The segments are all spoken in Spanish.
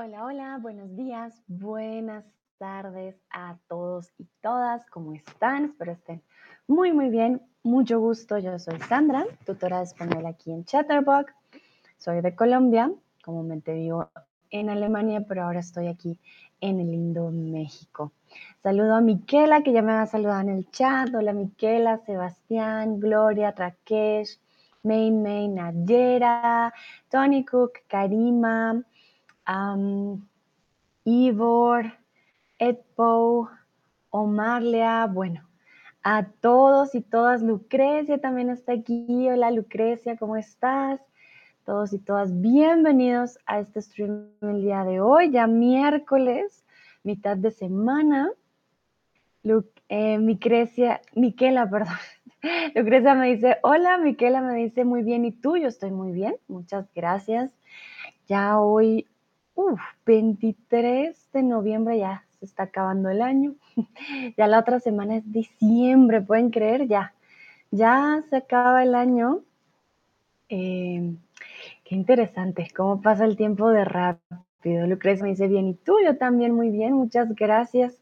Hola, hola, buenos días, buenas tardes a todos y todas. ¿Cómo están? Espero estén muy, muy bien. Mucho gusto. Yo soy Sandra, tutora de español aquí en Chatterbox. Soy de Colombia, comúnmente vivo en Alemania, pero ahora estoy aquí en el lindo México. Saludo a Miquela, que ya me va a saludar en el chat. Hola Miquela, Sebastián, Gloria, Rakesh, Main Main, Nayera, Tony Cook, Karima, Ivor, Edpo, Omarlea, bueno, a todos y todas. Lucrecia también está aquí. Hola Lucrecia, ¿cómo estás? Todos y todas, bienvenidos a este stream el día de hoy, ya miércoles, mitad de semana. eh, Micrecia, Miquela, perdón. Lucrecia me dice, hola, Miquela me dice, muy bien, ¿y tú? Yo estoy muy bien, muchas gracias. Ya hoy Uf, 23 de noviembre ya se está acabando el año. ya la otra semana es diciembre, ¿pueden creer? Ya, ya se acaba el año. Eh, qué interesante, cómo pasa el tiempo de rápido. Lucrecia me dice bien, y tú, yo también muy bien, muchas gracias.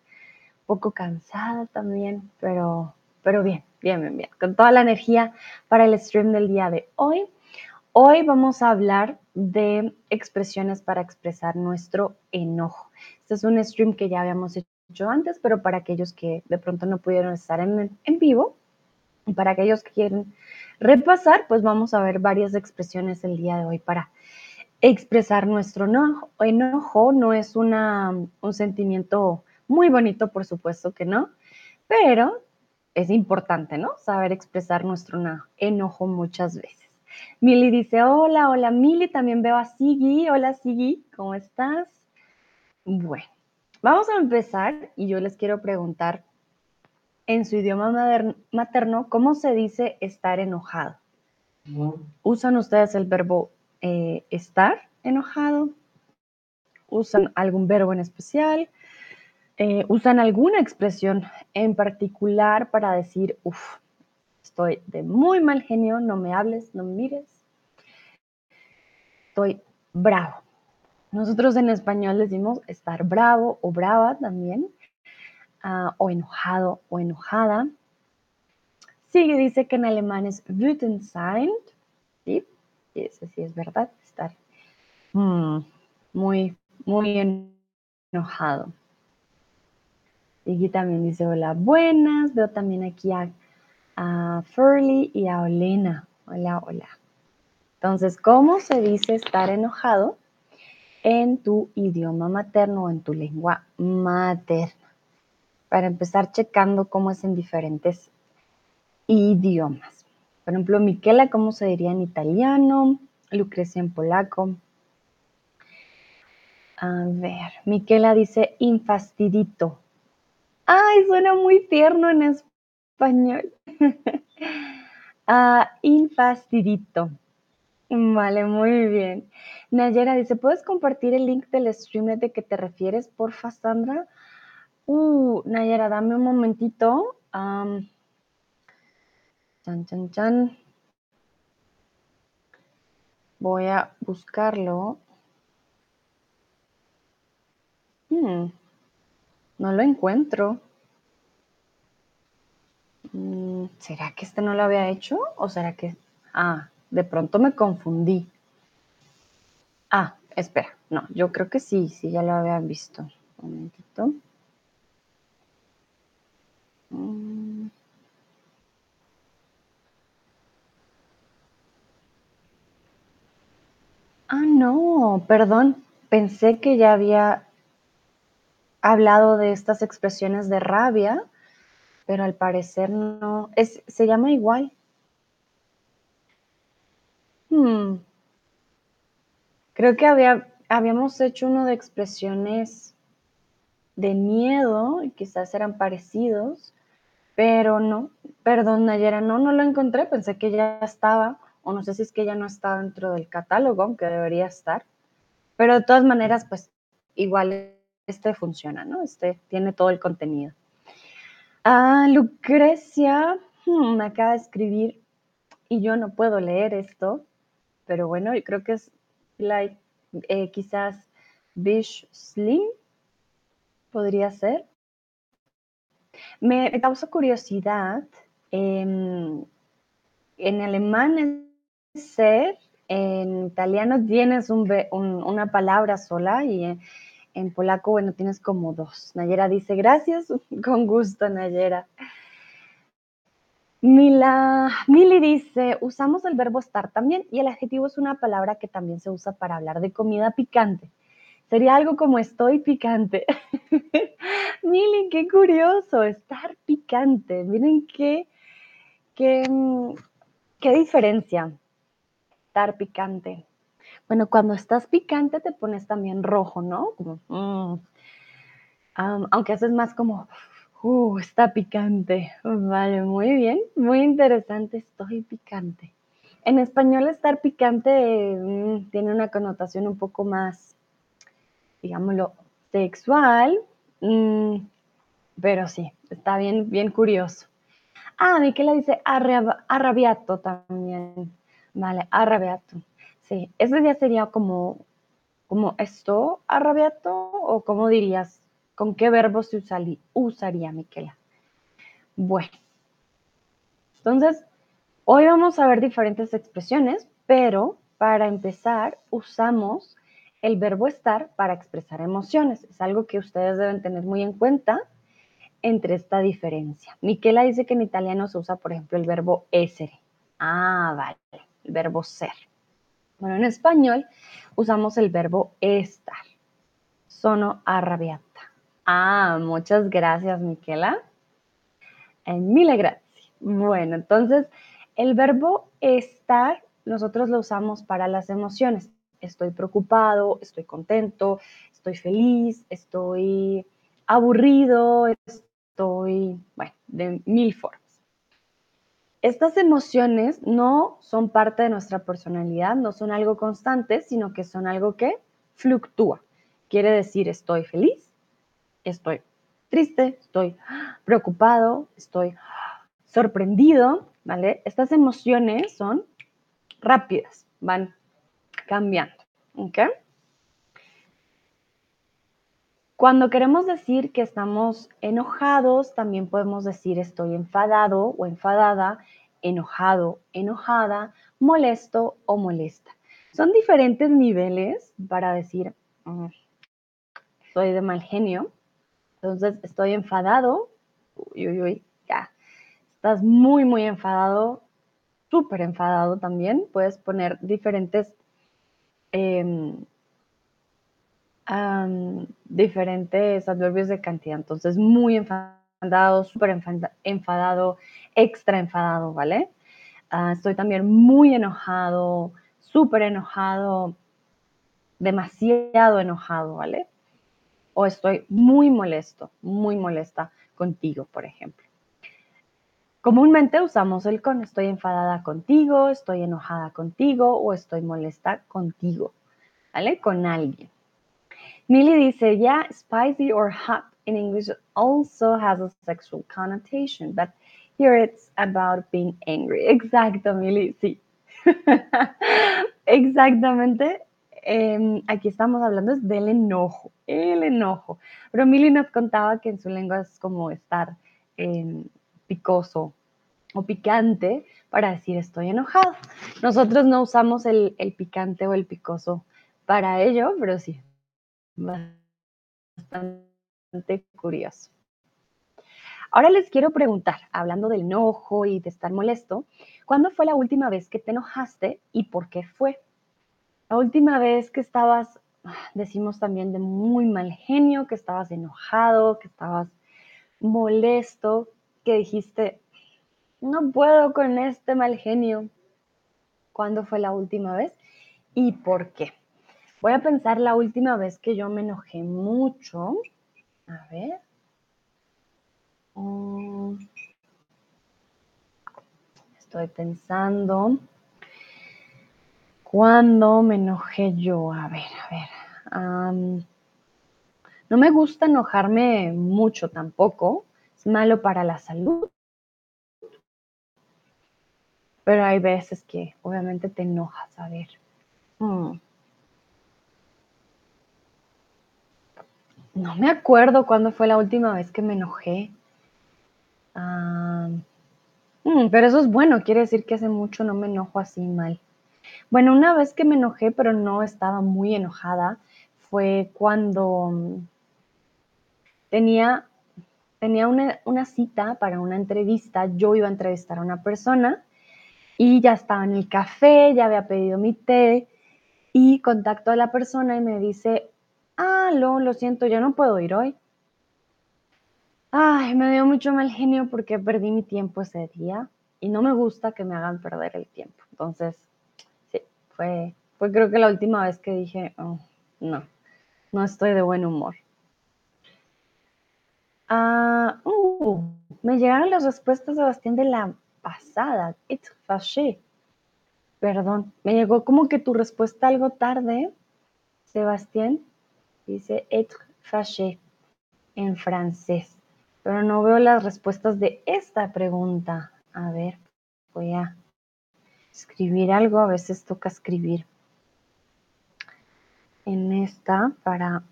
Poco cansada también, pero, pero bien, bien, bien, bien. Con toda la energía para el stream del día de hoy. Hoy vamos a hablar de expresiones para expresar nuestro enojo. Este es un stream que ya habíamos hecho antes, pero para aquellos que de pronto no pudieron estar en, en vivo, y para aquellos que quieren repasar, pues vamos a ver varias expresiones el día de hoy para expresar nuestro enojo. Enojo no es una, un sentimiento muy bonito, por supuesto que no, pero es importante, ¿no? Saber expresar nuestro enojo muchas veces. Mili dice, hola, hola Mili, también veo a Sigi. Hola Sigi, ¿cómo estás? Bueno, vamos a empezar y yo les quiero preguntar en su idioma materno, ¿cómo se dice estar enojado? ¿Usan ustedes el verbo eh, estar enojado? ¿Usan algún verbo en especial? Eh, ¿Usan alguna expresión en particular para decir, uff, Estoy de muy mal genio, no me hables, no me mires. Estoy bravo. Nosotros en español decimos estar bravo o brava también, uh, o enojado o enojada. Sigue, dice que en alemán es wütend sein, ¿sí? Eso sí es verdad, estar mm, muy, muy enojado. Y también dice hola, buenas. Veo también aquí a a Furley y a Olena. Hola, hola. Entonces, ¿cómo se dice estar enojado en tu idioma materno o en tu lengua materna? Para empezar checando cómo es en diferentes idiomas. Por ejemplo, Miquela, ¿cómo se diría en italiano? Lucrecia en polaco. A ver, Miquela dice infastidito. Ay, suena muy tierno en español. ah, infastidito. Vale, muy bien. Nayera dice, ¿puedes compartir el link del stream de que te refieres, porfa, Sandra? Uh, Nayera, dame un momentito. chan, chan, chan. Voy a buscarlo. Hmm, no lo encuentro. Mm, ¿Será que este no lo había hecho? ¿O será que... Ah, de pronto me confundí. Ah, espera. No, yo creo que sí, sí, ya lo había visto. Un momentito. Mm. Ah, no, perdón. Pensé que ya había hablado de estas expresiones de rabia pero al parecer no, es, se llama igual. Hmm. Creo que había, habíamos hecho uno de expresiones de miedo y quizás eran parecidos, pero no, perdón Nayera, no, no lo encontré, pensé que ya estaba, o no sé si es que ya no está dentro del catálogo, aunque debería estar, pero de todas maneras, pues igual este funciona, ¿no? Este tiene todo el contenido. Ah, Lucrecia hmm, me acaba de escribir y yo no puedo leer esto, pero bueno, creo que es eh, quizás Bish Slim, podría ser. Me causa curiosidad. Em, en alemán es ser, en italiano tienes una palabra sola y en, polaco, bueno, tienes como dos. Nayera dice, gracias, con gusto, Nayera. Mila, Mili dice, usamos el verbo estar también y el adjetivo es una palabra que también se usa para hablar de comida picante. Sería algo como estoy picante. Mili, qué curioso, estar picante. Miren qué, qué, qué diferencia. Estar picante. Bueno, cuando estás picante te pones también rojo, ¿no? Mm. aunque haces más como, uh, está picante. Vale, muy bien, muy interesante, estoy picante. En español estar picante mm, tiene una connotación un poco más, digámoslo, sexual, mm, pero sí, está bien, bien curioso. Ah, Miquela dice arrabiato también. Vale, arrabiato. Sí, ese día sería como, como esto, arrabiato, o cómo dirías, con qué verbo se usaría, usaría Miquela. Bueno, entonces, hoy vamos a ver diferentes expresiones, pero para empezar usamos el verbo estar para expresar emociones. Es algo que ustedes deben tener muy en cuenta entre esta diferencia. Miquela dice que en italiano se usa, por ejemplo, el verbo essere. Ah, vale, el verbo ser. Bueno, en español usamos el verbo estar. Sono arrabbiata. Ah, muchas gracias, Miquela. En mil gracias. Bueno, entonces el verbo estar nosotros lo usamos para las emociones. Estoy preocupado, estoy contento, estoy feliz, estoy aburrido, estoy, bueno, de mil formas. Estas emociones no son parte de nuestra personalidad, no son algo constante, sino que son algo que fluctúa. Quiere decir estoy feliz, estoy triste, estoy preocupado, estoy sorprendido, ¿vale? Estas emociones son rápidas, van cambiando, ¿ok? Cuando queremos decir que estamos enojados, también podemos decir estoy enfadado o enfadada, enojado, enojada, molesto o molesta. Son diferentes niveles para decir estoy de mal genio. Entonces, estoy enfadado. Uy, uy, uy, ya. Estás muy, muy enfadado, súper enfadado también. Puedes poner diferentes diferentes adverbios de cantidad. Entonces, muy enfadado, súper enfadado, extra enfadado, ¿vale? Ah, estoy también muy enojado, súper enojado, demasiado enojado, ¿vale? O estoy muy molesto, muy molesta contigo, por ejemplo. Comúnmente usamos el con, estoy enfadada contigo, estoy enojada contigo o estoy molesta contigo, ¿vale? Con alguien. Millie dice, yeah, spicy or hot in English also has a sexual connotation, but here it's about being angry. Exacto, Millie, sí. Exactamente. Em, aquí estamos hablando del enojo, el enojo. Pero Millie nos contaba que en su lengua es como estar em, picoso o picante para decir estoy enojado. Nosotros no usamos el, el picante o el picoso para ello, pero sí, bastante curioso. Ahora les quiero preguntar, hablando del enojo y de estar molesto, ¿cuándo fue la última vez que te enojaste y por qué fue? La última vez que estabas, decimos también de muy mal genio, que estabas enojado, que estabas molesto, que dijiste, no puedo con este mal genio. ¿Cuándo fue la última vez y por qué? Voy a pensar la última vez que yo me enojé mucho. A ver. Mm. estoy pensando. ¿Cuándo me enojé yo? A ver, a ver. no me gusta enojarme mucho tampoco. Es malo para la salud. Pero hay veces que obviamente te enojas. A ver. Mm. No me acuerdo cuándo fue la última vez que me enojé. Ah, mm, pero eso es bueno, quiere decir que hace mucho no me enojo así mal. Bueno, una vez que me enojé, pero no estaba muy enojada, fue cuando mm, tenía, tenía una, una cita para una entrevista. Yo iba a entrevistar a una persona y ya estaba en el café, ya había pedido mi té y contacto a la persona y me dice, ah, lo, lo siento, yo no puedo ir hoy. Ay, me dio mucho mal genio porque perdí mi tiempo ese día y no me gusta que me hagan perder el tiempo. Entonces, sí, fue, fue creo que la última vez que dije, oh, no, no estoy de buen humor. Ah, uh, me llegaron las respuestas, Sebastián, de la pasada. It's fâché. Perdón, me llegó como que tu respuesta algo tarde, Sebastián. Dice être fâché en francés, pero no veo las respuestas de esta pregunta. A ver, voy a escribir algo, a veces toca escribir en esta para,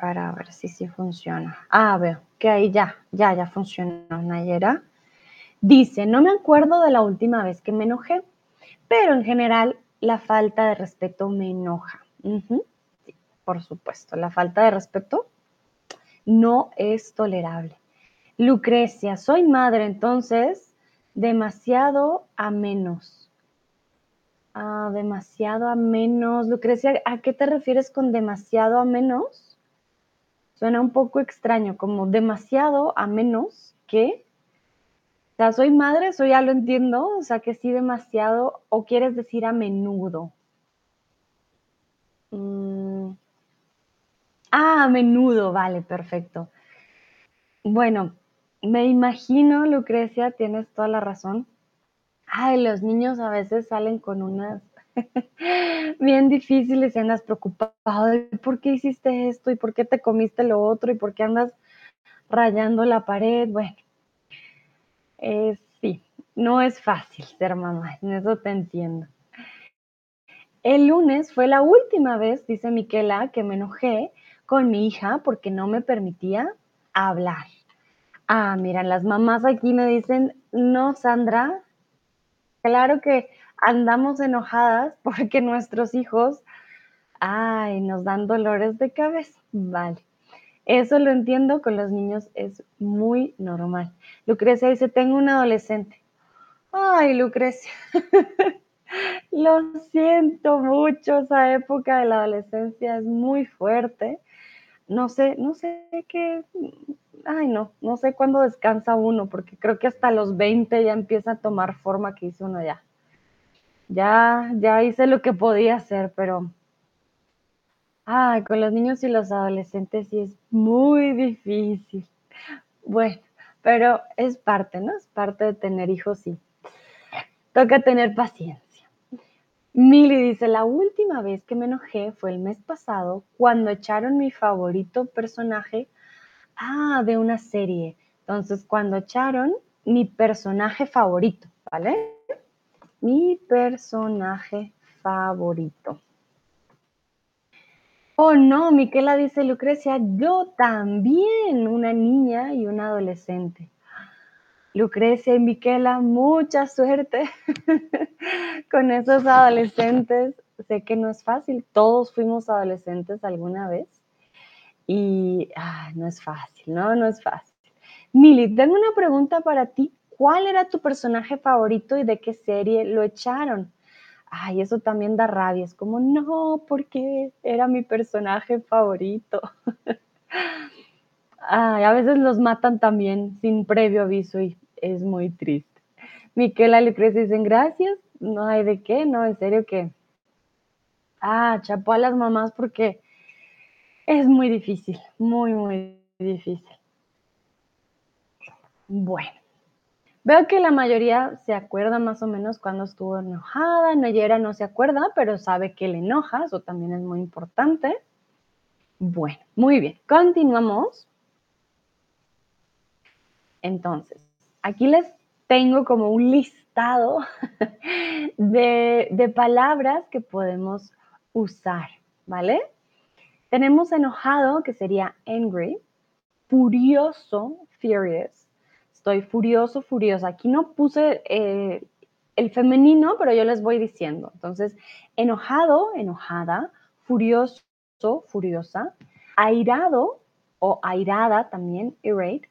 para ver si sí funciona. Ah, veo que ahí ya, ya, ya funcionó, Nayera. Dice, no me acuerdo de la última vez que me enojé, pero en general la falta de respeto me enoja. Por supuesto, la falta de respeto no es tolerable. Lucrecia, soy madre, entonces, demasiado a menos. Ah, demasiado a menos. Lucrecia, ¿a qué te refieres con demasiado a menos? Suena un poco extraño, como demasiado a menos que o sea, soy madre, eso ya lo entiendo, o sea, que sí demasiado, o quieres decir a menudo. Mm. Ah, a menudo, vale, perfecto. Bueno, me imagino, Lucrecia, tienes toda la razón. Ay, los niños a veces salen con unas bien difíciles y andas preocupado por qué hiciste esto y por qué te comiste lo otro y por qué andas rayando la pared. Bueno, sí, no es fácil ser mamá, en eso te entiendo. El lunes fue la última vez, dice Miquela, que me enojé con mi hija porque no me permitía hablar. Ah, mira, las mamás aquí me dicen, no, Sandra, claro que andamos enojadas porque nuestros hijos, ay, nos dan dolores de cabeza. Vale. Eso lo entiendo, con los niños es muy normal. Lucrecia dice, tengo un adolescente. Ay, Lucrecia, lo siento mucho, esa época de la adolescencia es muy fuerte. No sé, no sé qué, ay no, no sé cuándo descansa uno, porque creo que hasta los 20 ya empieza a tomar forma que hizo uno ya. Ya, ya hice lo que podía hacer, pero Ay, con los niños y los adolescentes sí es muy difícil. Bueno, pero es parte, ¿no? Es parte de tener hijos, sí. Toca tener paciencia. Mili dice, la última vez que me enojé fue el mes pasado cuando echaron mi favorito personaje, ah, de una serie. Entonces, cuando echaron mi personaje favorito, ¿vale? Mi personaje favorito. Oh, no, Miquela dice, Lucrecia, yo también, una niña y un adolescente. Lucrecia y Miquela, mucha suerte con esos adolescentes. Sé que no es fácil, todos fuimos adolescentes alguna vez y ah, no es fácil, ¿no? No es fácil. Mili, tengo una pregunta para ti. ¿Cuál era tu personaje favorito y de qué serie lo echaron? ay, eso también da rabia. Es como, no, porque era mi personaje favorito. ay, a veces los matan también sin previo aviso y es muy triste. Miquela Lucrecia dicen, gracias. No hay de qué, no, en serio que. Ah, chapó a las mamás porque es muy difícil, muy, muy difícil. Bueno. Veo que la mayoría se acuerda más o menos cuando estuvo enojada. Nayera no se acuerda, pero sabe que le enoja. Eso también es muy importante. Bueno, muy bien. Continuamos. Entonces, aquí les tengo como un listado de, palabras que podemos usar, ¿vale? Tenemos enojado, que sería angry, furioso, furious. Estoy furioso, furiosa. Aquí no puse eh, el femenino, pero yo les voy diciendo. Entonces, enojado, enojada, furioso, furiosa, airado o airada también, irate.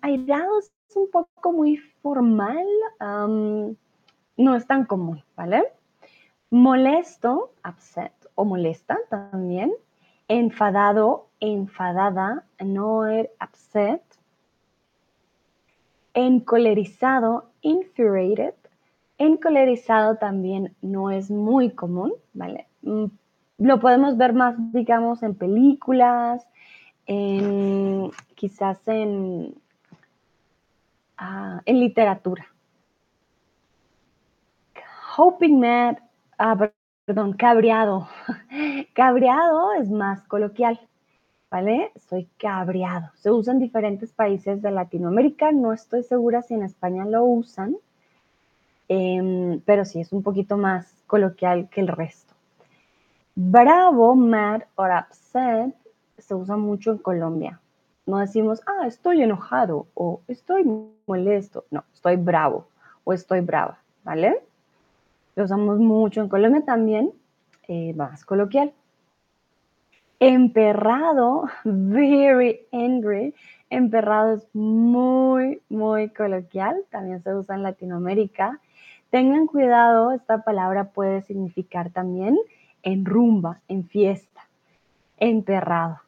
airado es un poco muy formal, no es tan común, ¿vale? Molesto, upset o molesta también. Enfadado, enfadada, annoyed, upset. Encolerizado, infuriated. Encolerizado también no es muy común, ¿vale? Mm, lo podemos ver más, digamos, en películas, en, quizás en, ah, en literatura. Hoping mad, ah, perdón, cabreado. cabreado es más coloquial, ¿vale? Soy cabreado. Se usa en diferentes países de Latinoamérica. No estoy segura si en España lo usan, em, pero sí es un poquito más coloquial que el resto. Bravo, mad or upset se usa mucho en Colombia. No decimos, ah, estoy enojado o estoy molesto. No, estoy bravo o estoy brava, ¿vale? Lo usamos mucho en Colombia también, eh, más coloquial. Emperrado, very angry. Emperrado es muy, muy coloquial, también se usa en Latinoamérica. Tengan cuidado, esta palabra puede significar también en rumba, en fiesta, emperrado.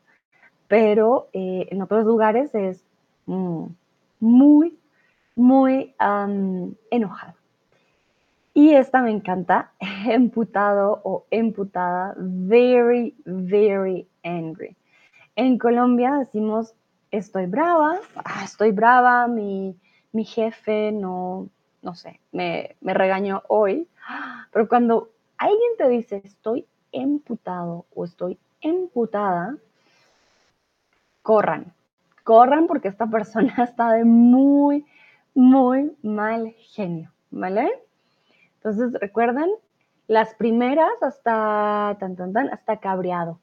Pero eh, en otros lugares es mm, muy, muy enojado. Y esta me encanta, emputado o emputada, very, very angry. En Colombia decimos, estoy brava, ah, estoy brava, mi, mi, jefe no, no sé, me, me regañó hoy. Pero cuando alguien te dice, estoy emputado o estoy emputada, corran, corran porque esta persona está de muy, muy mal genio, ¿vale? Entonces, recuerden, las primeras hasta tan, tan, tan, hasta cabreado.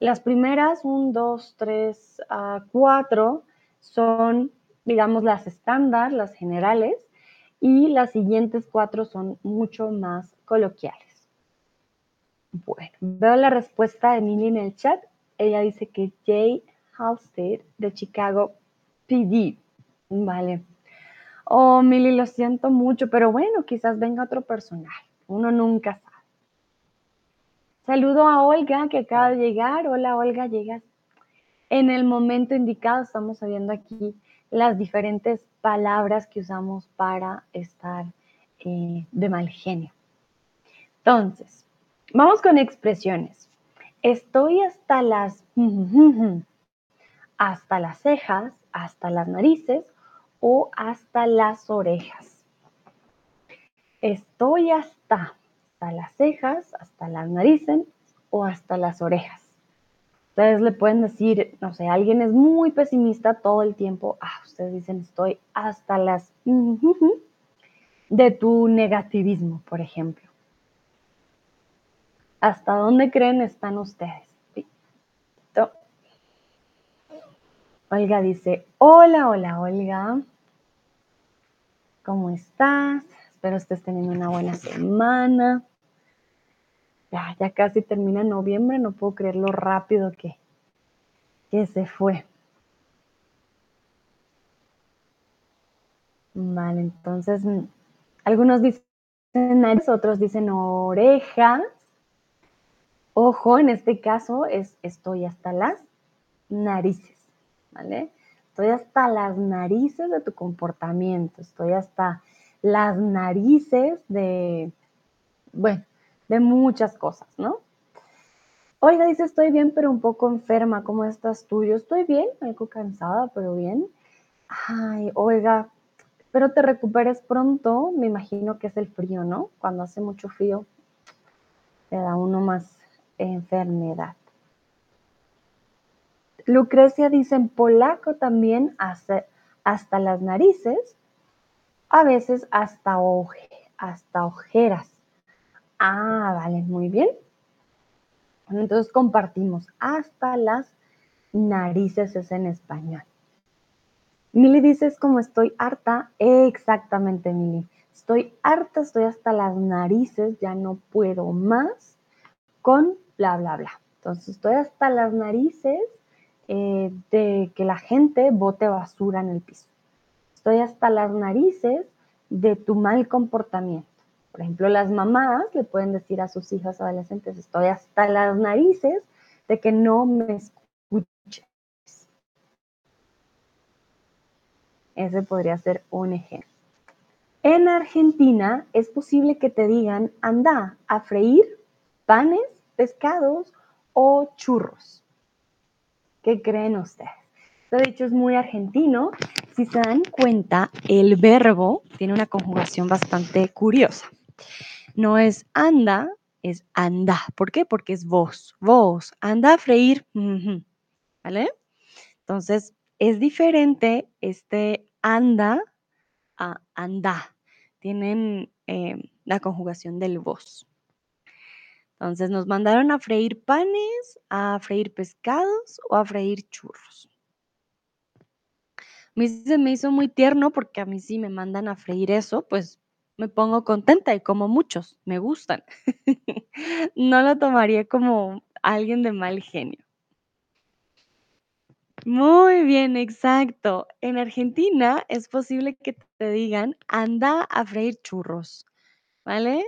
Las primeras, un, dos, tres, uh, cuatro, son, digamos, las estándar, las generales, y las siguientes cuatro son mucho más coloquiales. Bueno, veo la respuesta de Emily en el chat. Ella dice que Jay Halstead de Chicago PD. Vale. Oh, Mili, lo siento mucho, pero bueno, quizás venga otro personaje. Uno nunca sabe. Saludo a Olga que acaba de llegar. Hola Olga, llegas en el momento indicado. Estamos sabiendo aquí las diferentes palabras que usamos para estar eh, de mal genio. Entonces, vamos con expresiones. Estoy hasta las hasta las cejas, hasta las narices o hasta las orejas. Estoy hasta, hasta las cejas, hasta las narices o hasta las orejas. Ustedes le pueden decir, no sé, alguien es muy pesimista todo el tiempo. Ah, ustedes dicen, estoy hasta las de tu negativismo, por ejemplo. ¿Hasta dónde creen están ustedes? Olga dice, hola, hola, Olga. ¿Cómo estás? Espero estés teniendo una buena semana. Ya, ya casi termina noviembre, no puedo creer lo rápido que, que se fue. Vale, entonces, algunos dicen nariz, otros dicen orejas. Ojo, en este caso es estoy hasta las narices, ¿vale? Estoy hasta las narices de tu comportamiento, estoy hasta las narices de, bueno, de muchas cosas, ¿no? Oiga, dice, estoy bien, pero un poco enferma. ¿Cómo estás tú? Yo estoy bien, algo cansada, pero bien. Ay, oiga, pero te recuperes pronto. Me imagino que es el frío, ¿no? Cuando hace mucho frío, te da uno más enfermedad. Lucrecia dice en polaco también hasta, hasta las narices, a veces hasta, hasta ojeras. Ah, vale, muy bien. Entonces compartimos hasta las narices es en español. Mili dices como estoy harta, exactamente Mili. Estoy harta, estoy hasta las narices, ya no puedo más con bla, bla, bla. Entonces estoy hasta las narices eh, de que la gente bote basura en el piso. Estoy hasta las narices de tu mal comportamiento. Por ejemplo, las mamás le pueden decir a sus hijas adolescentes, estoy hasta las narices de que no me escuches. Ese podría ser un ejemplo. En Argentina es posible que te digan, anda a freír panes, pescados o churros. ¿Qué creen ustedes? Este dicho es muy argentino. Si se dan cuenta, el verbo tiene una conjugación bastante curiosa. No es anda, es anda. ¿Por qué? Porque es vos. Vos, anda a freír. ¿Vale? Entonces, es diferente este anda a anda. Tienen eh, la conjugación del vos. Entonces nos mandaron a freír panes, a freír pescados o a freír churros. A se me hizo muy tierno porque a mí sí me mandan a freír eso, pues me pongo contenta y como muchos, me gustan. no lo tomaría como alguien de mal genio. Muy bien, exacto. En Argentina es posible que te digan, anda a freír churros, ¿vale?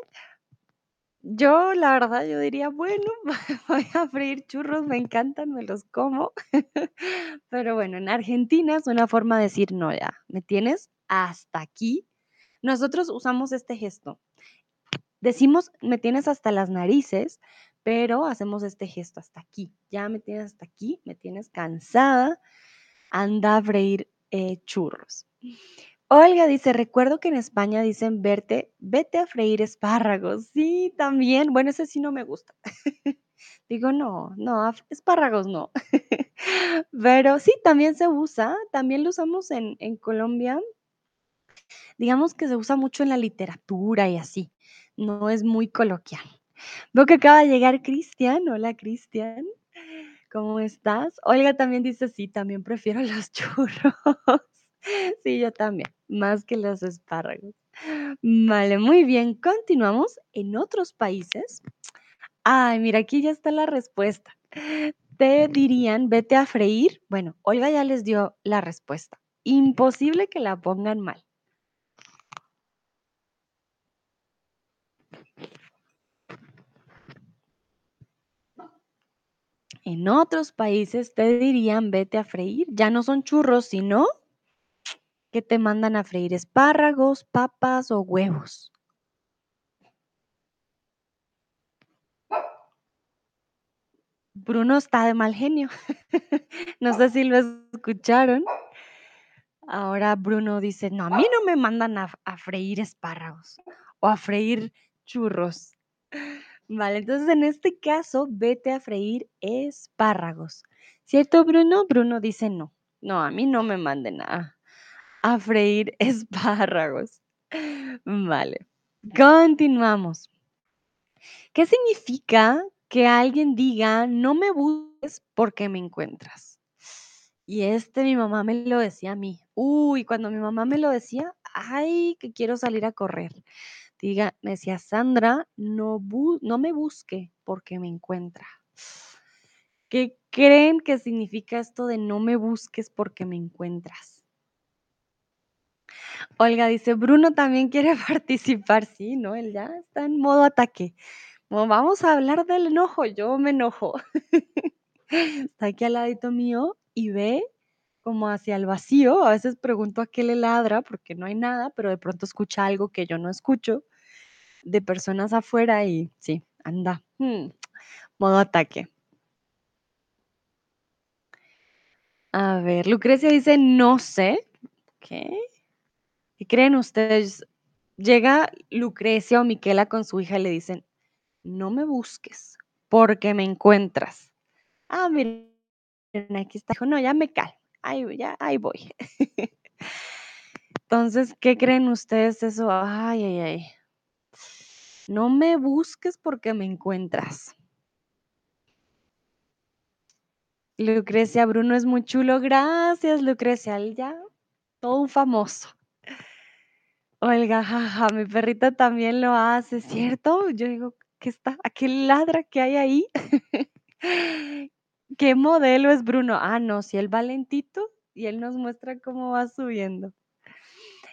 Yo, la verdad, yo diría, bueno, voy a freír churros, me encantan, me los como. Pero bueno, en Argentina es una forma de decir, no, ya, me tienes hasta aquí. Nosotros usamos este gesto. Decimos, me tienes hasta las narices, pero hacemos este gesto hasta aquí. Ya me tienes hasta aquí, me tienes cansada, anda a freír eh, churros. Olga dice, recuerdo que en España dicen verte, vete a freír espárragos. Sí, también. Bueno, ese sí no me gusta. Digo, no, no, espárragos no. Pero sí, también se usa, también lo usamos en, en Colombia. Digamos que se usa mucho en la literatura y así. No es muy coloquial. Veo que acaba de llegar Cristian. Hola, Cristian. ¿Cómo estás? Olga también dice, sí, también prefiero los churros. Sí, yo también, más que los espárragos. Vale, muy bien. Continuamos en otros países. Ay, mira, aquí ya está la respuesta. Te dirían, vete a freír. Bueno, Olga ya les dio la respuesta. Imposible que la pongan mal. En otros países te dirían, vete a freír. Ya no son churros, sino que te mandan a freír espárragos, papas o huevos. Bruno está de mal genio. no sé si lo escucharon. Ahora Bruno dice, no, a mí no me mandan a, a freír espárragos o a freír churros. Vale, entonces en este caso, vete a freír espárragos. ¿Cierto, Bruno? Bruno dice no. No, a mí no me manden a, a freír espárragos. Vale, continuamos. ¿Qué significa que alguien diga, no me busques porque me encuentras? Y este mi mamá me lo decía a mí. Uy, cuando mi mamá me lo decía, ay, que quiero salir a correr. Diga, me decía, Sandra, no, no me busque porque me encuentra. ¿Qué creen que significa esto de no me busques porque me encuentras? Olga dice, Bruno también quiere participar. Sí, ¿no? Él ya está en modo ataque. vamos a hablar del enojo. Yo me enojo. está aquí al ladito mío y ve como hacia el vacío. A veces pregunto a qué le ladra porque no hay nada, pero de pronto escucha algo que yo no escucho de personas afuera y sí, anda. Hmm, modo ataque. A ver, Lucrecia dice, no sé. ¿Qué? ¿Qué creen ustedes? Llega Lucrecia o Miquela con su hija y le dicen, no me busques porque me encuentras. Ah, miren, aquí está. Dijo, no, ya me calmo. Ahí, ya, ahí voy. Entonces, ¿qué creen ustedes eso? Ay, ay, ay. No me busques porque me encuentras. Lucrecia, Bruno es muy chulo. Gracias, Lucrecia. Ya, todo un famoso. Olga, jaja, mi perrita también lo hace, ¿cierto? Yo digo, ¿qué está? ¿A qué ladra que hay ahí? ¿Qué modelo es Bruno? Ah, no, si él va lentito y él nos muestra cómo va subiendo.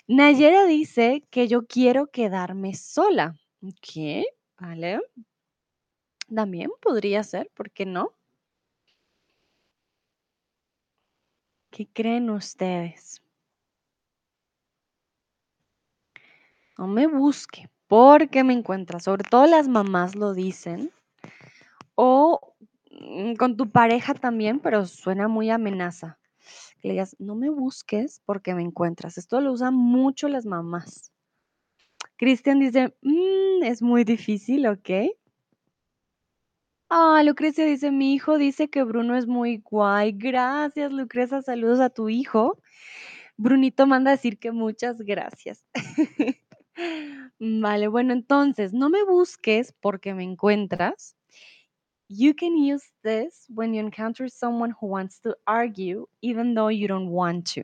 Nayera dice que yo quiero quedarme sola. ¿Qué? Vale. También podría ser, ¿por qué no? ¿Qué creen ustedes? No me busque, porque me encuentra. Sobre todo las mamás lo dicen. O mm, con tu pareja también, pero suena muy amenaza. Le digas, no me busques porque me encuentras. Esto lo usan mucho las mamás. Cristian dice, "Mm, es muy difícil, ¿ok? Ah, Lucrecia dice, mi hijo dice que Bruno es muy guay. Gracias, Lucrecia. Saludos a tu hijo. Brunito manda a decir que muchas gracias. Vale, bueno, entonces, no me busques porque me encuentras. You can use this when you encounter someone who wants to argue, even though you don't want to.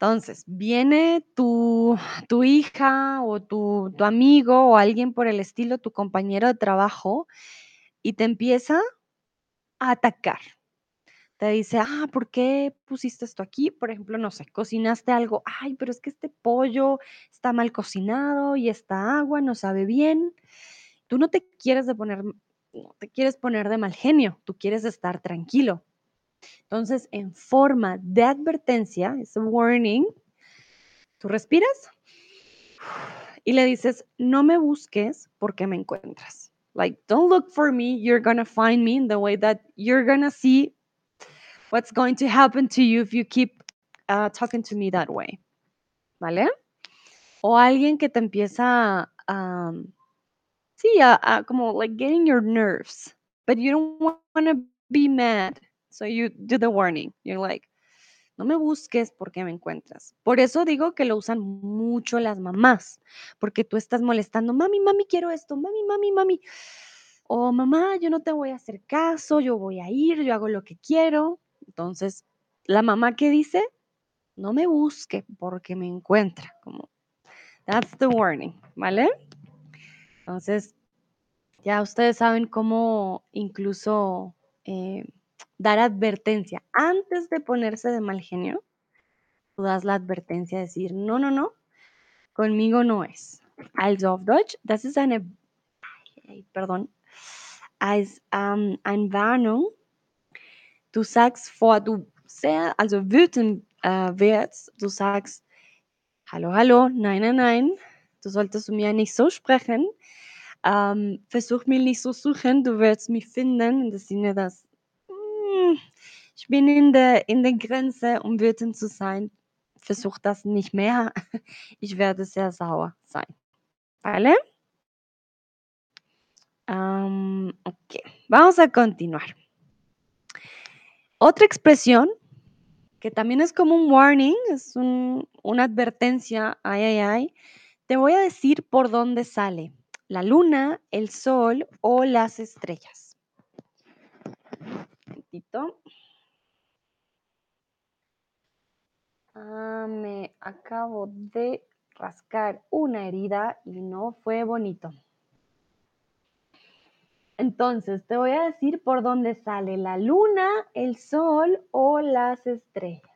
Entonces, viene tu, tu hija o tu, tu amigo o alguien por el estilo, tu compañero de trabajo, y te empieza a atacar. Te dice, ah, ¿por qué pusiste esto aquí? Por ejemplo, no sé, cocinaste algo, ay, pero es que este pollo está mal cocinado y esta agua no sabe bien. Tú no te quieres de poner, no te quieres poner de mal genio, tú quieres estar tranquilo. Entonces, en forma de advertencia, es warning, tú respiras y le dices, no me busques porque me encuentras. Like, don't look for me, you're gonna find me in the way that you're gonna see what's going to happen to you if you keep uh, talking to me that way. ¿Vale? O alguien que te empieza a, um, sí, a, a, como like getting your nerves, but you don't want to be mad. So you do the warning. You're like, no me busques porque me encuentras. Por eso digo que lo usan mucho las mamás, porque tú estás molestando, mami, mami, quiero esto, mami, mami, mami. O mamá, yo no te voy a hacer caso, yo voy a ir, yo hago lo que quiero. Entonces, la mamá que dice, no me busque porque me encuentra, como, that's the warning, ¿vale? Entonces, ya ustedes saben cómo incluso eh, dar advertencia antes de ponerse de mal genio. Tú das la advertencia, decir, no, no, no, conmigo no es. Also auf Deutsch, das ist eine, perdón, als eine Warnung. Du sagst vor, du sehr, also wütend äh, wirst, du sagst, hallo, hallo, nein, nein, nein, du solltest mir nicht so sprechen. Ähm, versuch mich nicht so suchen, du wirst mich finden, in dem Sinne, dass mm, ich bin in der, in der Grenze, um wütend zu sein. Versuch das nicht mehr. Ich werde sehr sauer sein. ¿Vale? Um, ok, vamos a continuar. Otra expresión que también es como un warning, es un, una advertencia, ay, ay, ay, te voy a decir por dónde sale la luna, el sol o las estrellas. Un momentito. Ah, me acabo de rascar una herida y no fue bonito. Entonces, te voy a decir por dónde sale la luna, el sol o las estrellas.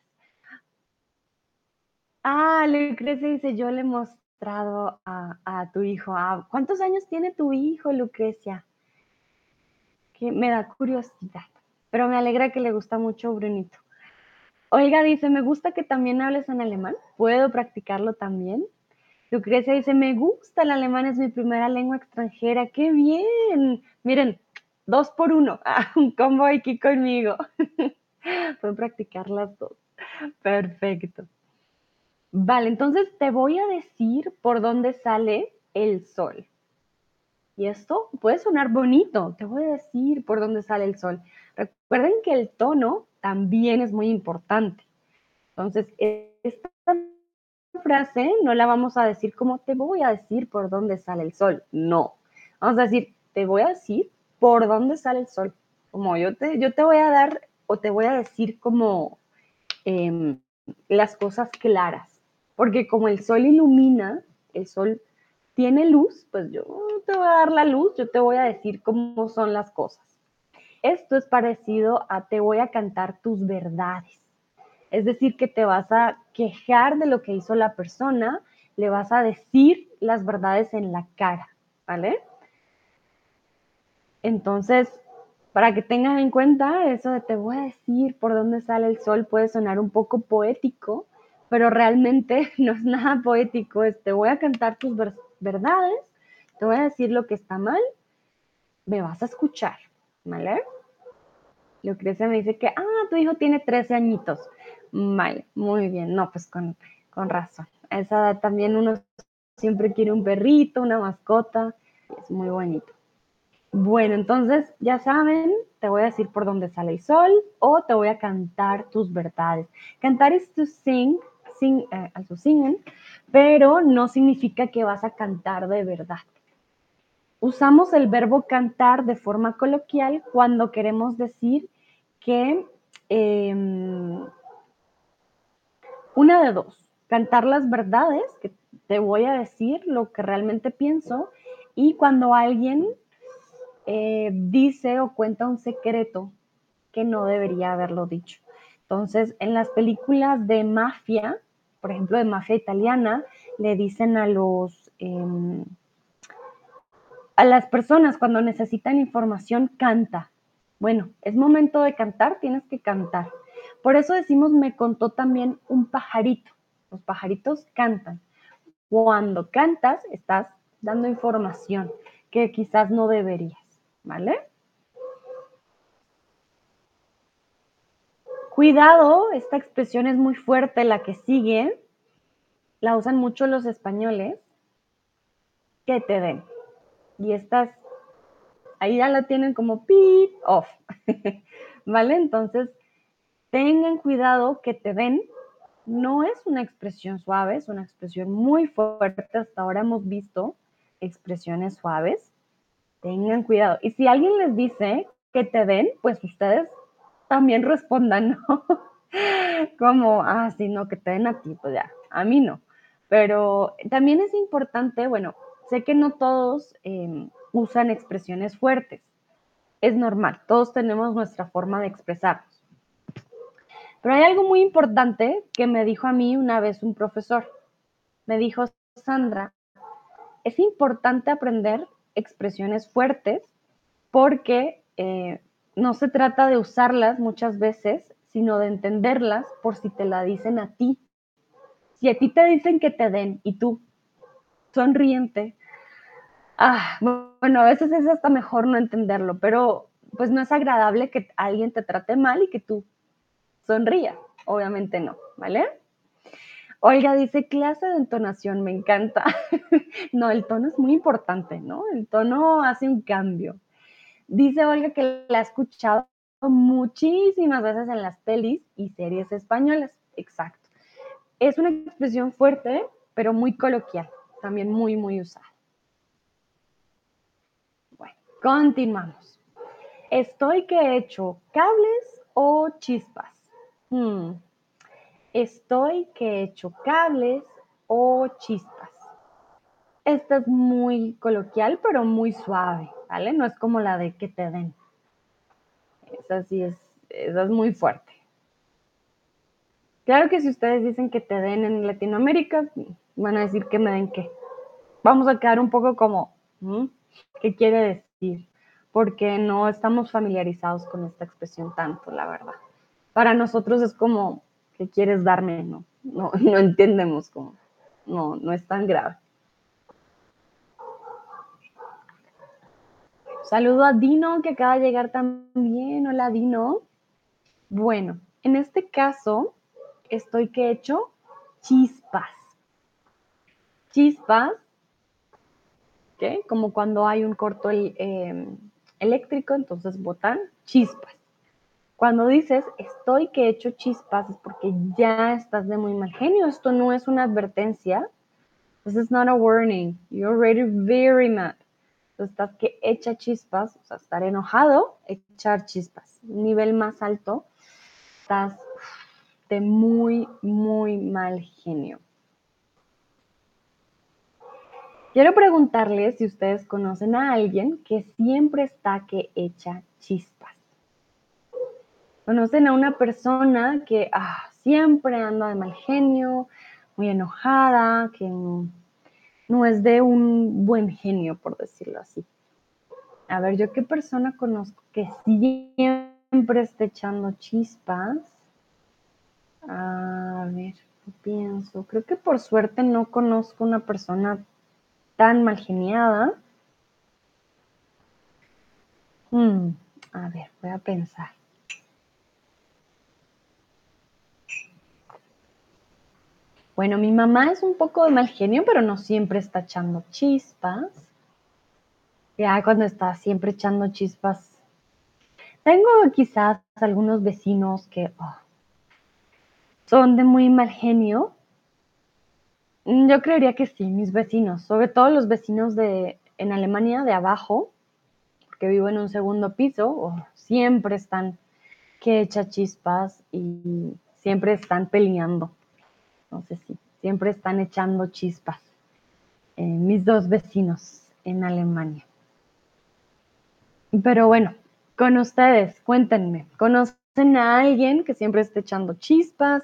Ah, Lucrecia dice, yo le he mostrado a, a tu hijo. Ah, ¿Cuántos años tiene tu hijo, Lucrecia? Que me da curiosidad, pero me alegra que le gusta mucho Brunito. Olga dice, me gusta que también hables en alemán. ¿Puedo practicarlo también? Lucrecia dice, me gusta el alemán, es mi primera lengua extranjera. ¡Qué bien! Miren, dos por uno, un combo aquí conmigo. Puedo practicar las dos. Perfecto. Vale, entonces te voy a decir por dónde sale el sol. Y esto puede sonar bonito. Te voy a decir por dónde sale el sol. Recuerden que el tono también es muy importante. Entonces, esta frase no la vamos a decir como te voy a decir por dónde sale el sol. No. Vamos a decir, te voy a decir por dónde sale el sol. como yo te, yo te voy a dar o te voy a decir como em, las cosas claras, porque como el sol ilumina, el sol tiene luz, pues yo te voy a dar la luz, yo te voy a decir cómo son las cosas. Esto es parecido a te voy a cantar tus verdades. Es decir, que te vas a quejar de lo que hizo la persona, le vas a decir las verdades en la cara, ¿vale? Entonces, para que tengan en cuenta, eso de te voy a decir por dónde sale el sol puede sonar un poco poético, pero realmente no es nada poético, es te voy a cantar tus verdades, te voy a decir lo que está mal, me vas a escuchar, ¿vale? Lucrecia me dice que, ah, tu hijo tiene 13 añitos. Vale, muy bien, no, pues con, con razón. A esa edad también uno siempre quiere un perrito, una mascota, es muy bonito. Bueno, entonces ya saben, te voy a decir por dónde sale el sol o te voy a cantar tus verdades. Cantar es to sing, sing eh, also singen, pero no significa que vas a cantar de verdad. Usamos el verbo cantar de forma coloquial cuando queremos decir que em, una de dos, cantar las verdades, que te voy a decir lo que realmente pienso, y cuando alguien eh, dice o cuenta un secreto que no debería haberlo dicho. Entonces, en las películas de mafia, por ejemplo, de mafia italiana, le dicen a los em, a las personas cuando necesitan información, canta. Bueno, es momento de cantar, tienes que cantar. Por eso decimos, me contó también un pajarito. Los pajaritos cantan. Cuando cantas, estás dando información que quizás no deberías. ¿vale? Cuidado, esta expresión es muy fuerte, la que sigue, la usan mucho los españoles, que te den. Y estas, ahí ya la tienen como pip off, ¿vale? Entonces, tengan cuidado que te den. No es una expresión suave, es una expresión muy fuerte. Hasta ahora hemos visto expresiones suaves tengan cuidado. Y si alguien les dice que te den, pues ustedes también respondan, ¿no? Como, ah, sí, no, que te den a ti, pues ya, a mí no. Pero también es importante, bueno, sé que no todos em, usan expresiones fuertes. Es normal, todos tenemos nuestra forma de expresarnos. Pero hay algo muy importante que me dijo a mí una vez un profesor. Me dijo, Sandra, es importante aprender expresiones fuertes porque eh, no se trata de usarlas muchas veces, sino de entenderlas por si te la dicen a ti. Si a ti te dicen que te den y tú sonriente, ah, bueno, a veces es hasta mejor no entenderlo, pero pues no es agradable que alguien te trate mal y que tú sonrías. Obviamente no, ¿vale? Olga dice, clase de entonación, me encanta. no, el tono es muy importante, ¿no? El tono hace un cambio. Dice Olga que la ha escuchado muchísimas veces en las pelis y series españolas. Exacto. Es una expresión fuerte, pero muy coloquial, también muy, muy usada. Continuamos. Estoy que he hecho cables o chispas. Hmm estoy que hecho cables o chispas. Esta es muy coloquial, pero muy suave, ¿vale? No es como la de que te den. Esa sí es, esa es muy fuerte. Claro que si ustedes dicen que te den en Latinoamérica, van a decir que me den qué. Vamos a quedar un poco como, ¿qué quiere decir? Porque no estamos familiarizados con esta expresión tanto, la verdad. Para nosotros es como, ¿qué quieres darme? No, no, entendemos cómo. No, no es tan grave. Saludo a Dino que acaba de llegar también. Hola Dino. Bueno, en este caso estoy que he hecho chispas. Chispas, Como cuando hay un corto eh, eléctrico, entonces botan chispas. Cuando dices estoy que he hecho chispas es porque ya estás de muy mal genio. Esto no es una advertencia. This is not a warning. You're already very mad. estás que echa chispas, o sea, estar enojado, echar chispas. Nivel más alto, estás de muy, muy mal genio. Quiero preguntarles si ustedes conocen a alguien que siempre está que echa chispas. ¿Conocen a una persona que ah, siempre anda de mal genio, muy enojada, que no es de un buen genio, por decirlo así? A ver, ¿yo qué persona conozco que siempre está echando chispas? A ver, pienso? Creo que por suerte no conozco una persona tan mal geniada. Hmm, a ver, voy a pensar. Bueno, mi mamá es un poco de mal genio, pero no siempre está echando chispas. Ya cuando está siempre echando chispas. Tengo quizás algunos vecinos que oh, son de muy mal genio, Mm, yo creería que sí, mis vecinos, sobre todo los vecinos de en Alemania de abajo, porque vivo en un segundo piso, siempre están que echa chispas y siempre están peleando. No sé si, siempre están echando chispas. Eh, mis dos vecinos en Alemania. Pero bueno, con ustedes, cuéntenme, ¿conocen a alguien que siempre esté echando chispas?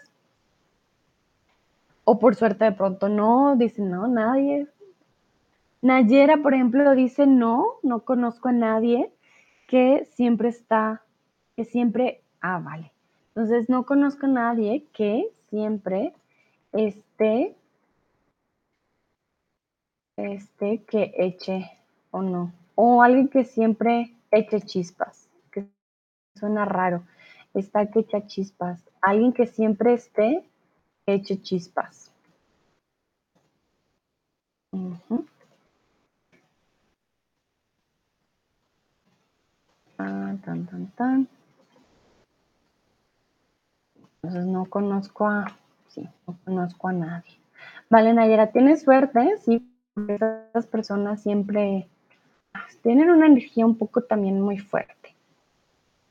O por suerte de pronto no, dicen no, nadie. Nayera, por ejemplo, dice no, no conozco a nadie que siempre está, que siempre, ah, vale. Entonces no conozco a nadie que siempre esté, este, que eche o no. O alguien que siempre eche chispas, que suena raro. Está que echa chispas. Alguien que siempre esté eche chispas. Ah, tan, tan, tan. Entonces no conozco a, sí, no conozco a nadie. Vale, Nayera, tienes suerte, sí, esas personas siempre tienen una energía un poco también muy fuerte.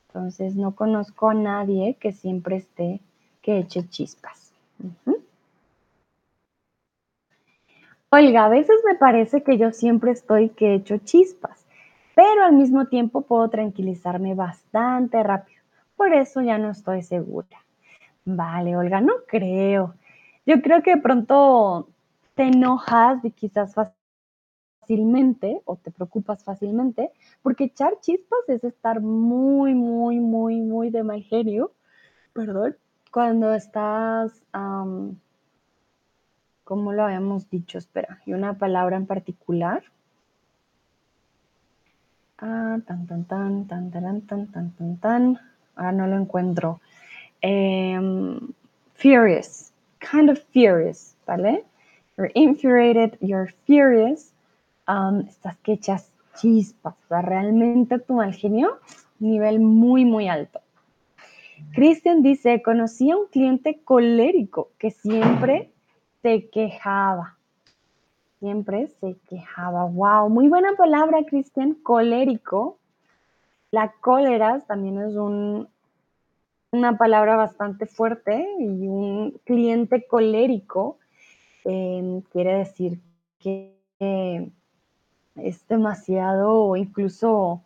Entonces no conozco a nadie que siempre esté, que eche chispas. Oiga, a veces me parece que yo siempre estoy que echo chispas, pero al mismo tiempo puedo tranquilizarme bastante rápido. Por eso ya no estoy segura. Vale, Olga, no creo. Yo creo que de pronto te enojas y quizás fácilmente o te preocupas fácilmente, porque echar chispas es estar muy, muy, muy, muy de mal genio, perdón, cuando estás ¿Cómo lo habíamos dicho? Espera, y una palabra en particular. Ah, tan, tan, tan, tan, tan, tan, tan, tan, tan. Ahora no lo encuentro. Em, furious, kind of furious, ¿vale? You're infuriated, you're furious. Um, estás que echas chispas, o sea, realmente tu mal genio, nivel muy, muy alto. Christian dice, conocí a un cliente colérico que siempre se quejaba. Siempre se quejaba. Wow, muy buena palabra, Cristian. Colérico. La cólera también es un, una palabra bastante fuerte y un cliente colérico em, quiere decir que es demasiado incluso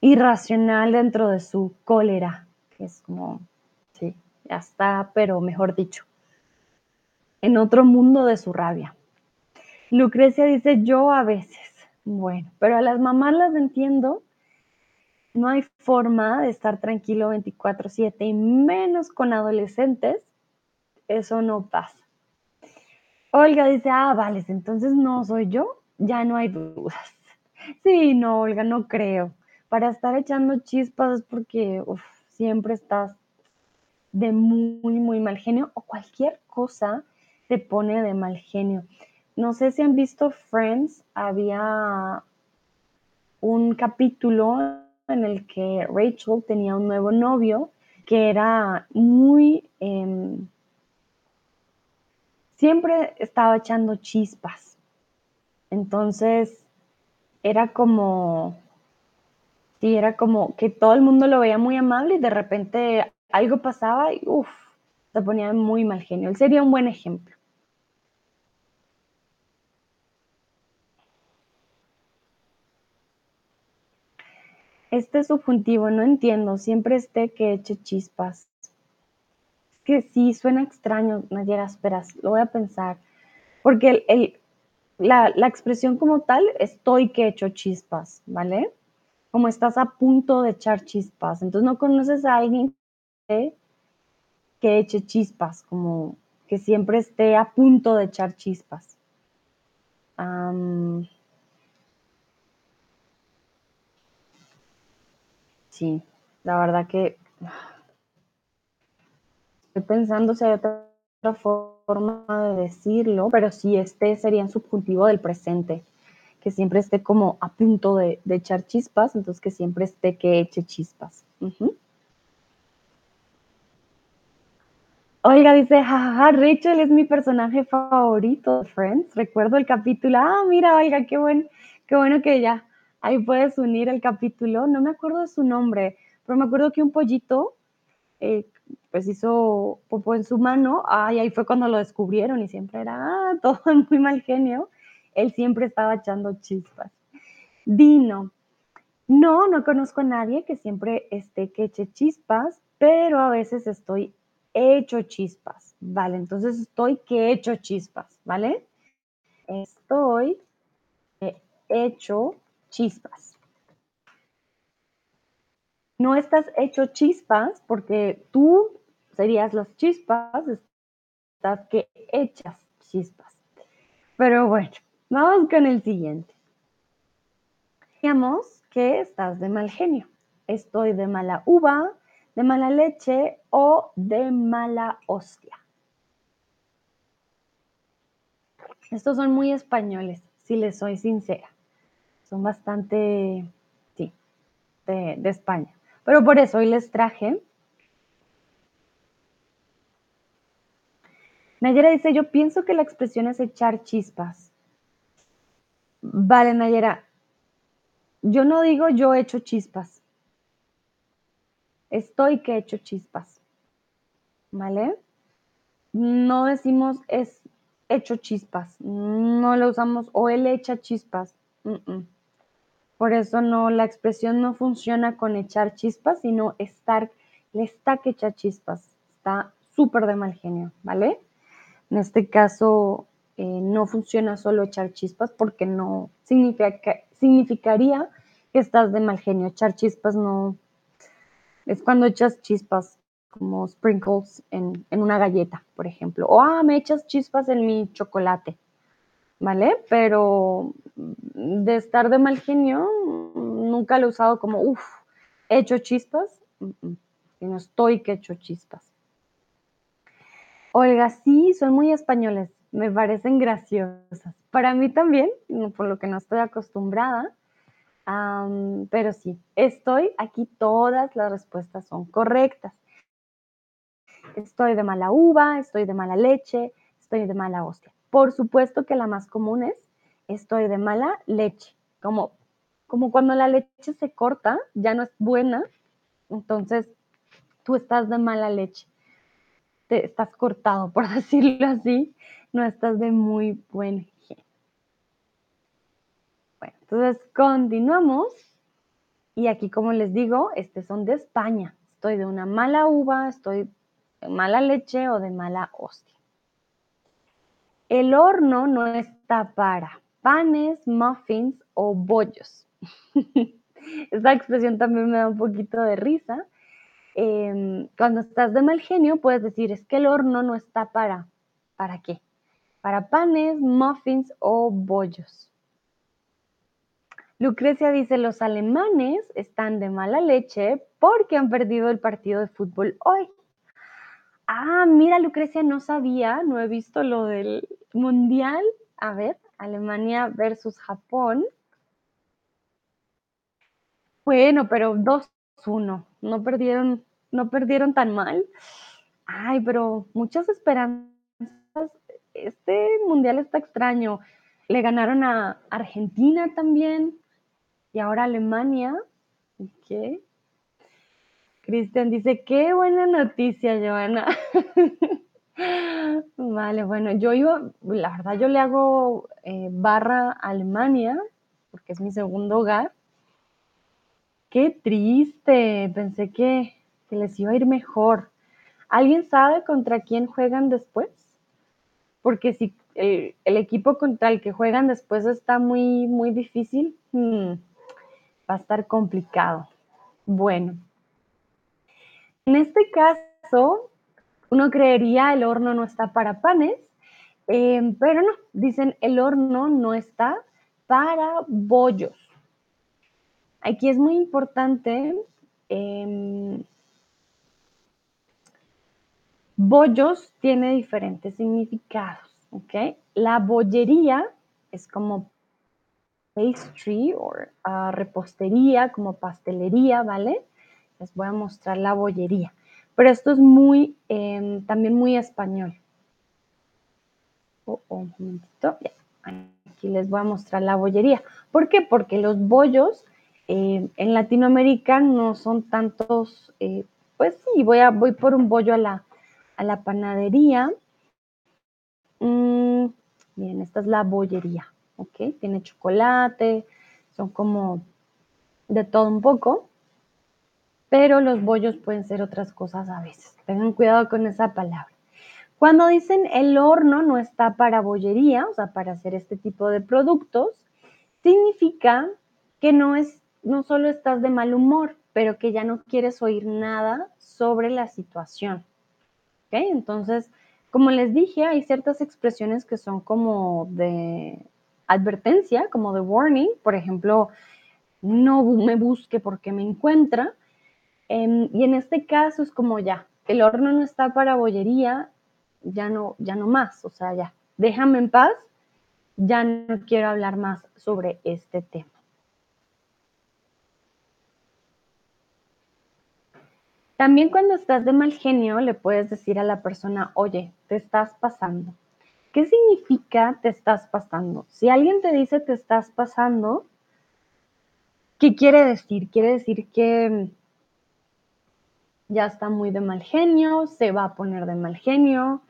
irracional dentro de su cólera, es como, sí, ya está, pero mejor dicho en otro mundo de su rabia. Lucrecia dice, yo a veces. Bueno, pero a las mamás las entiendo. No hay forma de estar tranquilo 24/7 y menos con adolescentes. Eso no pasa. Olga dice, ah, vale, entonces no soy yo. Ya no hay dudas. Sí, no, Olga, no creo. Para estar echando chispas es porque siempre estás de muy, muy mal genio o cualquier cosa te pone de mal genio. No sé si han visto Friends, había un capítulo en el que Rachel tenía un nuevo novio que era muy... Em, siempre estaba echando chispas. Entonces, era como sí, era como que todo el mundo lo veía muy amable y de repente algo pasaba y uf, se ponía muy mal genio. Él sería un buen ejemplo. Este subjuntivo, no entiendo, siempre esté que eche chispas. Es que sí, suena extraño, Nayera, esperas, lo voy a pensar. Porque el, el- la, la expresión como tal, estoy que echo chispas, ¿vale? Como estás a punto de echar chispas. Entonces no conoces a alguien que, eche chispas, como que siempre esté a punto de echar chispas. Am, sí, la verdad que estoy pensando si hay otra forma de decirlo, pero sí, este sería en subjuntivo del presente. Que siempre esté como a punto de, de echar chispas, entonces que siempre esté que eche chispas. Ujú. Oiga, dice, jajaja, Rachel es mi personaje favorito Friends. Recuerdo el capítulo. Ah, mira, oiga, qué, buen, qué bueno que ya ahí puedes unir el capítulo. No me acuerdo de su nombre, pero me acuerdo que un pollito eh, pues hizo popó en su mano. Ay, ahí fue cuando lo descubrieron y siempre era ah, todo muy mal genio. Él siempre estaba echando chispas. Dino, No, no conozco a nadie que siempre esté que eche chispas, pero a veces estoy hecho chispas, ¿vale? Entonces estoy que echo chispas, ¿vale? Estoy hecho chispas. No estás hecho chispas porque tú serías las chispas, estás que echas chispas. Pero bueno, vamos con el siguiente. Digamos que estás de mal genio. Estoy de mala uva, de mala leche o de mala hostia. Estos son muy españoles, si les soy sincera. Son bastante, sí, de, de España. Pero por eso hoy les traje. Nayera dice, yo pienso que la expresión es echar chispas. Vale, Nayera, yo no digo yo echo chispas. Estoy que echo chispas. ¿Vale? No decimos es hecho chispas. No lo usamos o él echa chispas. Por eso no, la expresión no funciona con echar chispas, sino estar, le está que echa chispas. Está súper de mal genio, ¿vale? En este caso eh, no funciona solo echar chispas porque no significa, significaría que estás de mal genio. Echar chispas no es cuando echas chispas como sprinkles en, en una galleta, por ejemplo. O, ah, me echas chispas en mi chocolate, ¿vale? Pero de estar de mal genio, nunca lo he usado como, uff, he hecho chispas, mm, sino estoy que he hecho chispas. Oiga, sí, son muy españoles, me parecen graciosas. Para mí también, por lo que no estoy acostumbrada, pero sí, estoy aquí, todas las respuestas son correctas. Estoy de mala uva, estoy de mala leche, estoy de mala hostia. Por supuesto que la más común es estoy de mala leche, como, como cuando la leche se corta, ya no es buena, entonces tú estás de mala leche, te estás cortado, por decirlo así, no estás de muy buen genio. Bueno, entonces continuamos y aquí como les digo, este son de España. Estoy de una mala uva, estoy de mala leche o de mala hostia. El horno no está para panes, muffins o bollos. Esta expresión también me da un poquito de risa. Eh, cuando estás de mal genio, puedes decir, es que el horno no está para, ¿para qué? Para panes, muffins o bollos. Lucrecia dice, los alemanes están de mala leche porque han perdido el partido de fútbol hoy. Ah, mira, Lucrecia, no sabía, no he visto lo del mundial. A ver, Alemania versus Japón. Bueno, pero 2-1, no perdieron, no perdieron tan mal. Ay, pero muchas esperanzas. Este mundial está extraño. Le ganaron a Argentina también. y ahora Alemania. ¿Qué? Cristian dice, qué buena noticia, Joana. vale, bueno, yo iba, la verdad yo le hago eh, barra Alemania, porque es mi segundo hogar. Qué triste, pensé que, que les iba a ir mejor. ¿Alguien sabe contra quién juegan después? Porque si el, equipo contra el que juegan después está muy, muy difícil, hmm, va a estar complicado. Bueno, en este caso, uno creería el horno no está para panes, eh, pero no, dicen el horno no está para bollos. Aquí es muy importante em, Bollos tiene diferentes significados, ¿ok? La bollería es como pastry o ah, repostería, como pastelería, ¿vale? Les voy a mostrar la bollería. Pero esto es muy, em, también muy español. Oh, oh, un momentito. Aquí les voy a mostrar la bollería. ¿Por qué? Porque los bollos em, en Latinoamérica no son tantos, eh, pues sí, voy, a, voy por un bollo a la, a la panadería. Mm, bien, esta es la bollería, ¿ok? Tiene chocolate, son como de todo un poco, pero los bollos pueden ser otras cosas a veces. Tengan cuidado con esa palabra. Cuando dicen el horno no está para bollería, o sea, para hacer este tipo de productos, significa que no es, no solo estás de mal humor, pero que ya no quieres oír nada sobre la situación. Entonces, como les dije, hay ciertas expresiones que son como de advertencia, como de warning, por ejemplo, no me busque porque me encuentra. Em, y en este caso es como ya, el horno no está para bollería, ya no, ya no más, o sea, ya, déjame en paz, ya no quiero hablar más sobre este tema. También cuando estás de mal genio le puedes decir a la persona, oye, te estás pasando. ¿Qué significa te estás pasando? Si alguien te dice te estás pasando, ¿qué quiere decir? Quiere decir que ya está muy de mal genio, se va a poner de mal genio,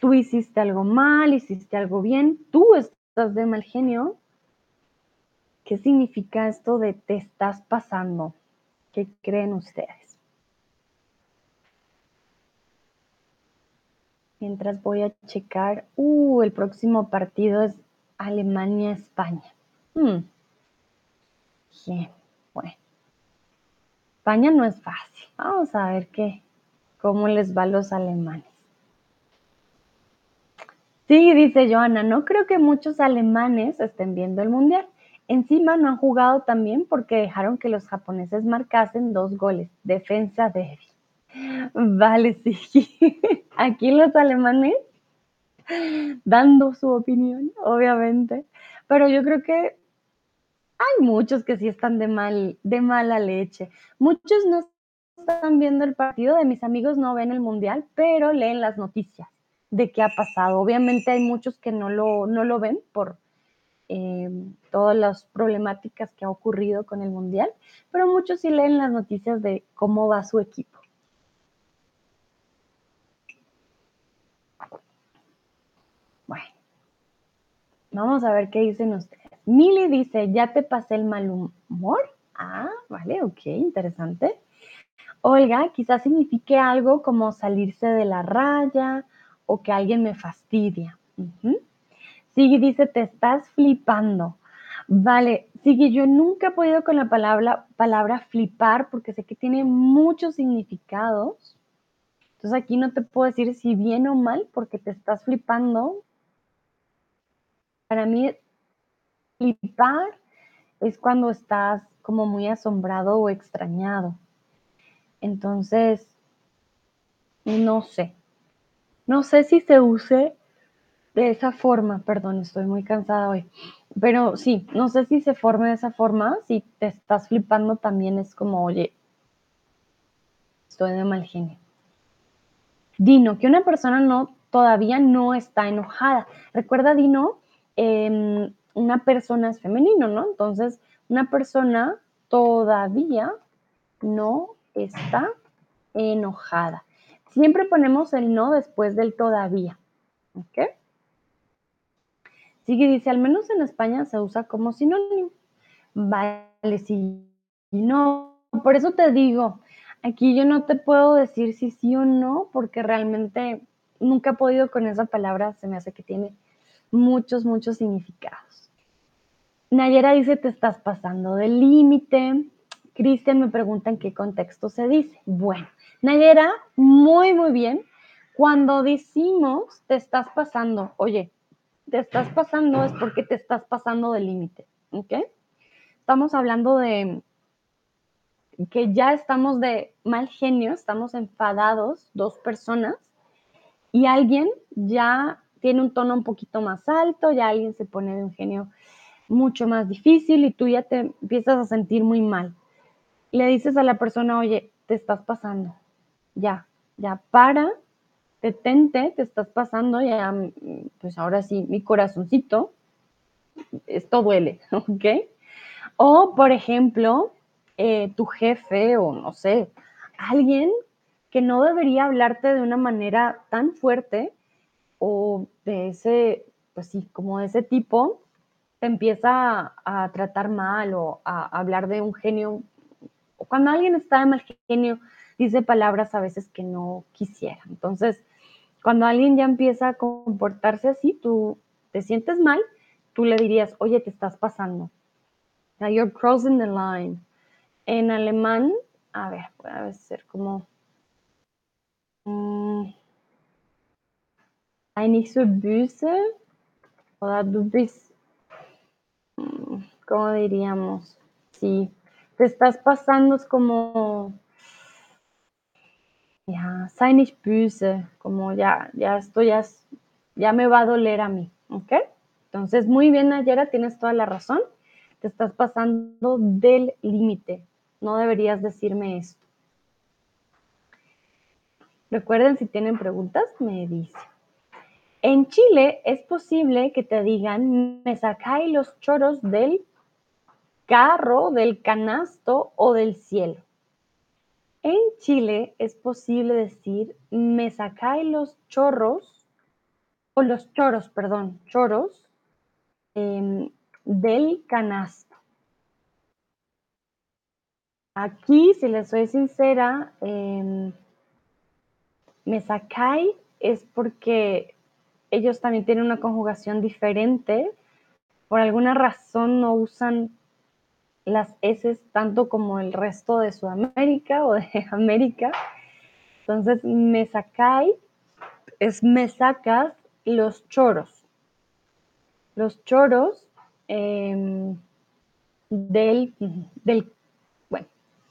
tú hiciste algo mal, hiciste algo bien, tú estás de mal genio. ¿Qué significa esto de te estás pasando? ¿Qué creen ustedes? Mientras voy a checar, uh, el próximo partido es Alemania-España. Hmm. Bien, bueno. España no es fácil. Vamos a ver qué, cómo les va a los alemanes. Sí, dice Joana, no creo que muchos alemanes estén viendo el mundial. Encima no han jugado también porque dejaron que los japoneses marcasen dos goles. Defensa débil. Vale, sí. Aquí los alemanes dando su opinión, obviamente. Pero yo creo que hay muchos que sí están de mal, de mala leche. Muchos no están viendo el partido, de mis amigos no ven el mundial, pero leen las noticias de qué ha pasado. Obviamente hay muchos que no lo, no lo ven por eh, todas las problemáticas que ha ocurrido con el mundial, pero muchos sí leen las noticias de cómo va su equipo. Vamos a ver qué dicen ustedes. Mili dice, ya te pasé el mal humor. Ah, vale, ok, interesante. Olga, quizás signifique algo como salirse de la raya o que alguien me fastidia. Sigui dice, te estás flipando. Vale, Sigui, yo nunca he podido con la palabra, palabra flipar porque sé que tiene muchos significados. Entonces aquí no te puedo decir si bien o mal porque te estás flipando para mí, flipar es cuando estás como muy asombrado o extrañado. Entonces, no sé. No sé si se use de esa forma, perdón, estoy muy cansada hoy. Pero sí, no sé si se forme de esa forma. Si te estás flipando también es como, oye, estoy de mal genio. Dino, que una persona no todavía no está enojada. Recuerda, Dino, Una persona es femenino, ¿no? Entonces, una persona todavía no está enojada. Siempre ponemos el no después del todavía. ¿Ok? Sigue, dice, al menos en España se usa como sinónimo. Vale, sí. No, por eso te digo, aquí yo no te puedo decir si sí o no, porque realmente nunca he podido con esa palabra, se me hace que tiene muchos, muchos significados. Nayera dice, te estás pasando del límite. Cristian me pregunta en qué contexto se dice. Bueno, Nayera, muy, muy bien. Cuando decimos te estás pasando, oye, te estás pasando es porque te estás pasando del límite, ¿ok? Estamos hablando de que ya estamos de mal genio, estamos enfadados, dos personas, y alguien ya tiene un tono un poquito más alto, ya alguien se pone de un genio mucho más difícil y tú ya te empiezas a sentir muy mal. Le dices a la persona, oye, te estás pasando, ya, ya para, detente, te estás pasando, ya, pues ahora sí, mi corazoncito, esto duele, ¿ok? O, por ejemplo, eh, tu jefe o no sé, alguien que no debería hablarte de una manera tan fuerte o de ese, pues sí, como de ese tipo, te empieza a, tratar mal o a, hablar de un genio. O cuando alguien está de mal genio, dice palabras a veces que no quisiera. Entonces, cuando alguien ya empieza a comportarse así, tú te sientes mal, tú le dirías, oye, te estás pasando. you're crossing the line. En alemán, a ver, puede ser como Mm. Nicht so böse oder du bist, mm, ¿cómo diríamos? Sí, te estás pasando, es como, ya, sei nicht como ya, ya esto ya, ya me va a doler a mí, ¿ok? Entonces, muy bien, Nayera, tienes toda la razón. Te estás pasando del límite. No deberías decirme esto. Recuerden, si tienen preguntas, me dicen. En Chile es posible que te digan, me sacáis los choros del carro, del canasto o del cielo. En Chile es posible decir, me sacáis los chorros, o los choros, perdón, choros em, del canasto. Aquí, si les soy sincera, em, me sacáis es porque ellos también tienen una conjugación diferente. Por alguna razón no usan las S tanto como el resto de Sudamérica o de América. Entonces, me sacáis es me sacas los choros. Los choros em, del, del, bueno,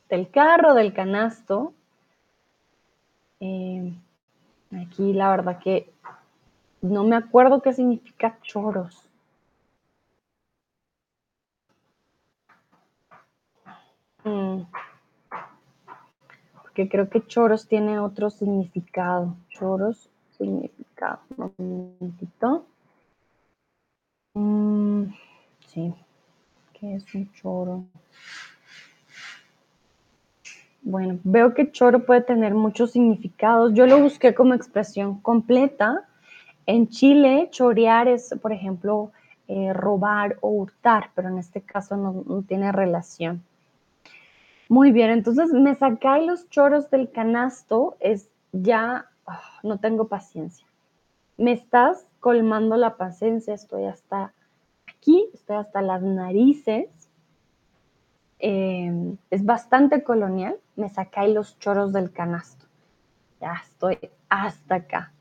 del carro, del canasto. Em, aquí la verdad que no me acuerdo qué significa choros. Mm. Porque creo que choros tiene otro significado. Choros, significado. Un momentito. Mm, sí. ¿Qué es un choro? Bueno, veo que choro puede tener muchos significados. Yo lo busqué como expresión completa en Chile, chorear es, por ejemplo, eh, robar o hurtar, pero en este caso no, tiene relación. Muy bien, entonces me sacáis los choros del canasto, es ya, ah, no tengo paciencia. Me estás colmando la paciencia, estoy hasta aquí, estoy hasta las narices. Em, es bastante colonial, me sacáis los choros del canasto. Ya estoy hasta acá.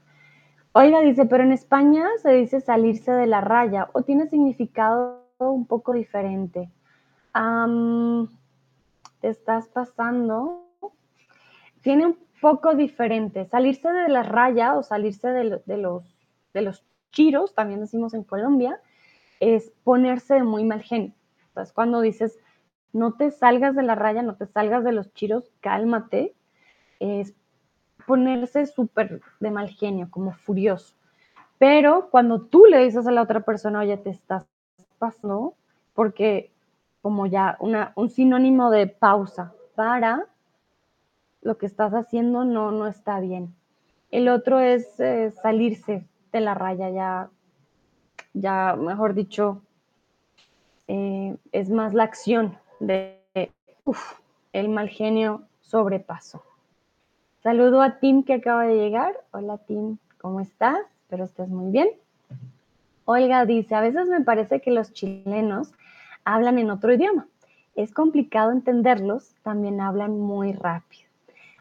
Oiga, dice, pero en España se dice salirse de la raya o tiene significado un poco diferente. te estás pasando. Tiene un poco diferente. Salirse de la raya o salirse de, los, chiros, también decimos en Colombia, es ponerse de muy mal genio. Entonces, cuando dices, no te salgas de la raya, no te salgas de los chiros, cálmate, es ponerse súper de mal genio, como furioso. Pero cuando tú le dices a la otra persona, oye, te estás pasando, porque como ya un sinónimo de pausa, para lo que estás haciendo no, no está bien. El otro es eh, salirse de la raya, ya, ya mejor dicho, eh, es más la acción de, uf, el mal genio sobrepaso. Saludo a Tim que acaba de llegar. Hola Tim, ¿cómo estás? Espero estés muy bien. Olga dice, a veces me parece que los chilenos hablan en otro idioma. Es complicado entenderlos, también hablan muy rápido.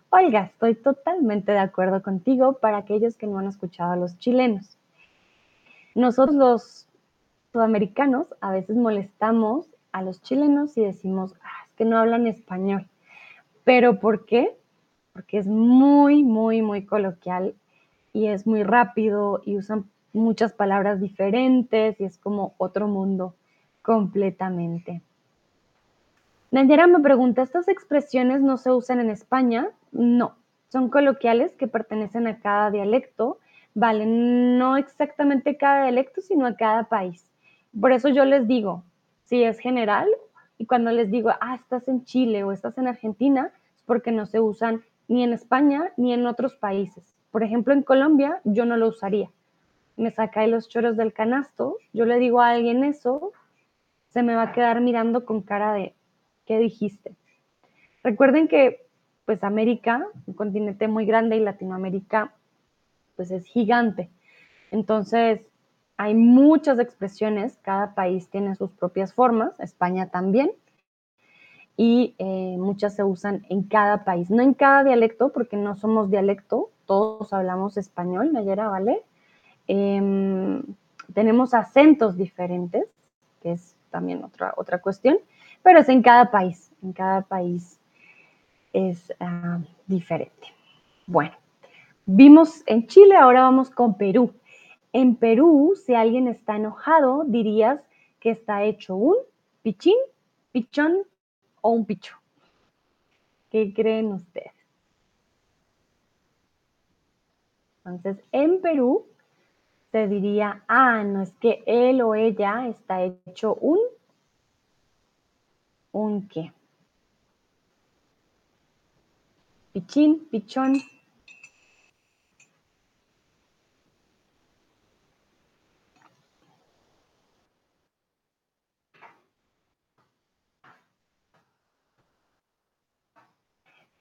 Olga, estoy totalmente de acuerdo contigo para aquellos que no han escuchado a los chilenos. Nosotros los sudamericanos a veces molestamos a los chilenos y decimos, ah, es que no hablan español. ¿Pero por qué? Porque es muy, muy, muy coloquial y es muy rápido y usan muchas palabras diferentes y es como otro mundo completamente. Nayera me pregunta, ¿estas expresiones no se usan en España? No, son coloquiales que pertenecen a cada dialecto, vale, no exactamente cada dialecto, sino a cada país. Por eso yo les digo, si es general, y cuando les digo, ah, estás en Chile o estás en Argentina, es porque no se usan ni en España ni en otros países. Por ejemplo, en Colombia yo no lo usaría me saca de los choros del canasto, yo le digo a alguien eso, se me va a quedar mirando con cara de, ¿qué dijiste? Recuerden que, pues América, un continente muy grande y Latinoamérica, pues es gigante. Entonces, hay muchas expresiones, cada país tiene sus propias formas, España también, y eh, muchas se usan en cada país, no en cada dialecto, porque no somos dialecto, todos hablamos español, Nayera, ¿vale? Em, tenemos acentos diferentes, que es también otra, otra cuestión, pero es en cada país, en cada país es ah, diferente. Bueno, vimos en Chile, ahora vamos con Perú. En Perú, si alguien está enojado, dirías que está hecho un pichín, pichón o un picho. ¿Qué creen ustedes? Entonces, en Perú se diría, ah, no es que él o ella está hecho un, un qué. Pichín, pichón.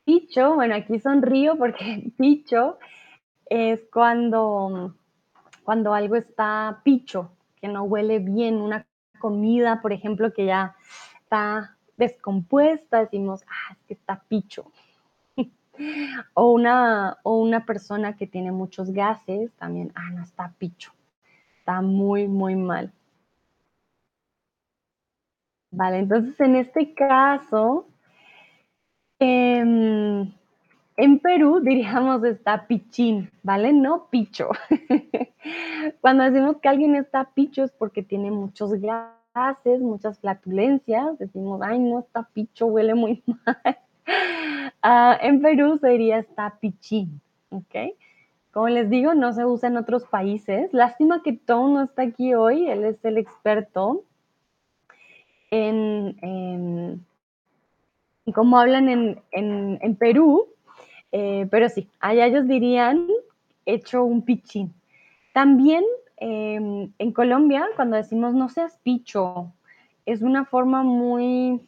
Picho, bueno, aquí sonrío porque picho es cuando cuando algo está picho, que no huele bien, una comida, por ejemplo, que ya está descompuesta, decimos, ah, es que está picho. o, una, o una persona que tiene muchos gases, también, ah, no está picho, está muy, muy mal. Vale, entonces en este caso, eh, en Perú diríamos está pichín, ¿vale? No picho. Cuando decimos que alguien está picho es porque tiene muchos gases, muchas flatulencias. Decimos, ay, no está picho, huele muy mal. Ah, en Perú sería está pichín, ¿ok? Como les digo, no se usa en otros países. Lástima que Tom no está aquí hoy, él es el experto en, cómo hablan en, en Perú eh, pero sí, allá ellos dirían hecho un pichín. También em, en Colombia, cuando decimos no seas picho, es una forma muy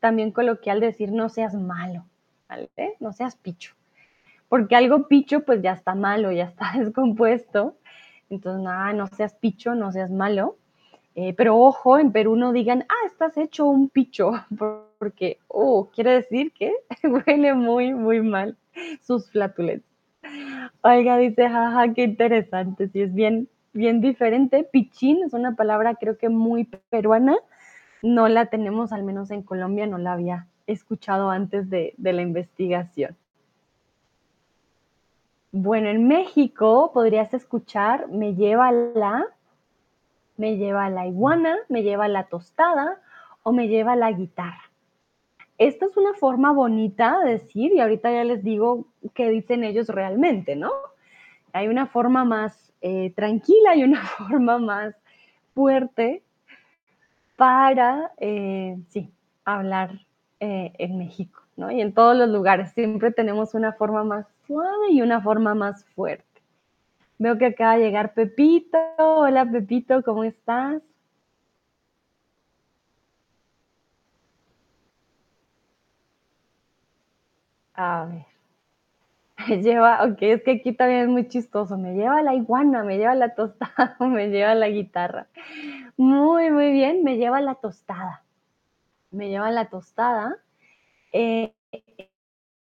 también coloquial de decir no seas malo, ¿vale? No seas picho. Porque algo picho pues ya está malo, ya está descompuesto. Entonces, nada, no seas picho, no seas malo. Eh, pero ojo, en Perú no digan, ah, estás hecho un picho, porque, oh, quiere decir que huele muy, muy mal sus flatulencias. Oiga, dice, jaja, qué interesante, sí, es bien, bien diferente. Pichín es una palabra creo que muy peruana, no la tenemos, al menos en Colombia, no la había escuchado antes de, de la investigación. Bueno, en México podrías escuchar me lleva la, me lleva la iguana, me lleva la tostada o me lleva la guitarra. Esta es una forma bonita de decir, y ahorita ya les digo qué dicen ellos realmente, ¿no? Hay una forma más eh, tranquila y una forma más fuerte para, eh, sí, hablar eh, en México, ¿no? Y en todos los lugares siempre tenemos una forma más suave y una forma más fuerte. Veo que acaba de llegar Pepito. Hola Pepito, ¿cómo estás? A ver. Me lleva, ok, es que aquí también es muy chistoso. Me lleva la iguana, me lleva la tostada, me lleva la guitarra. Muy, muy bien, me lleva la tostada. Me lleva la tostada. Eh,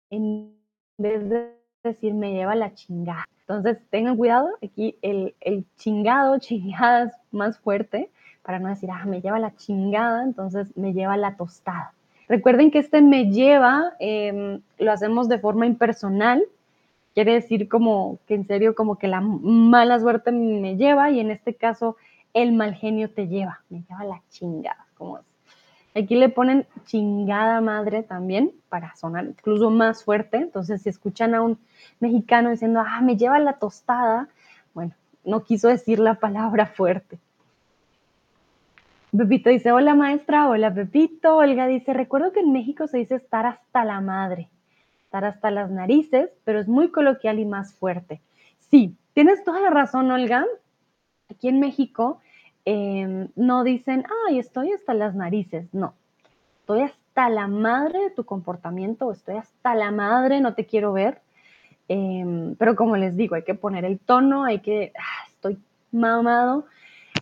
en vez de decir me lleva la chingada. Entonces tengan cuidado, aquí el, el chingado, chingadas más fuerte, para no decir, ah, me lleva la chingada, entonces me lleva la tostada. Recuerden que este me lleva eh, lo hacemos de forma impersonal, quiere decir como que en serio como que la mala suerte me lleva y en este caso el mal genio te lleva, me lleva la chingada, es. Aquí le ponen chingada madre también para sonar incluso más fuerte. Entonces, si escuchan a un mexicano diciendo, ah, me lleva la tostada, bueno, no quiso decir la palabra fuerte. Pepito dice, hola maestra, hola Pepito. Olga dice, recuerdo que en México se dice estar hasta la madre, estar hasta las narices, pero es muy coloquial y más fuerte. Sí, tienes toda la razón, Olga. Aquí en México eh, no dicen, ay, estoy hasta las narices. No, estoy hasta la madre de tu comportamiento, estoy hasta la madre, no te quiero ver. Eh, pero como les digo, hay que poner el tono, hay que, ah, estoy mamado.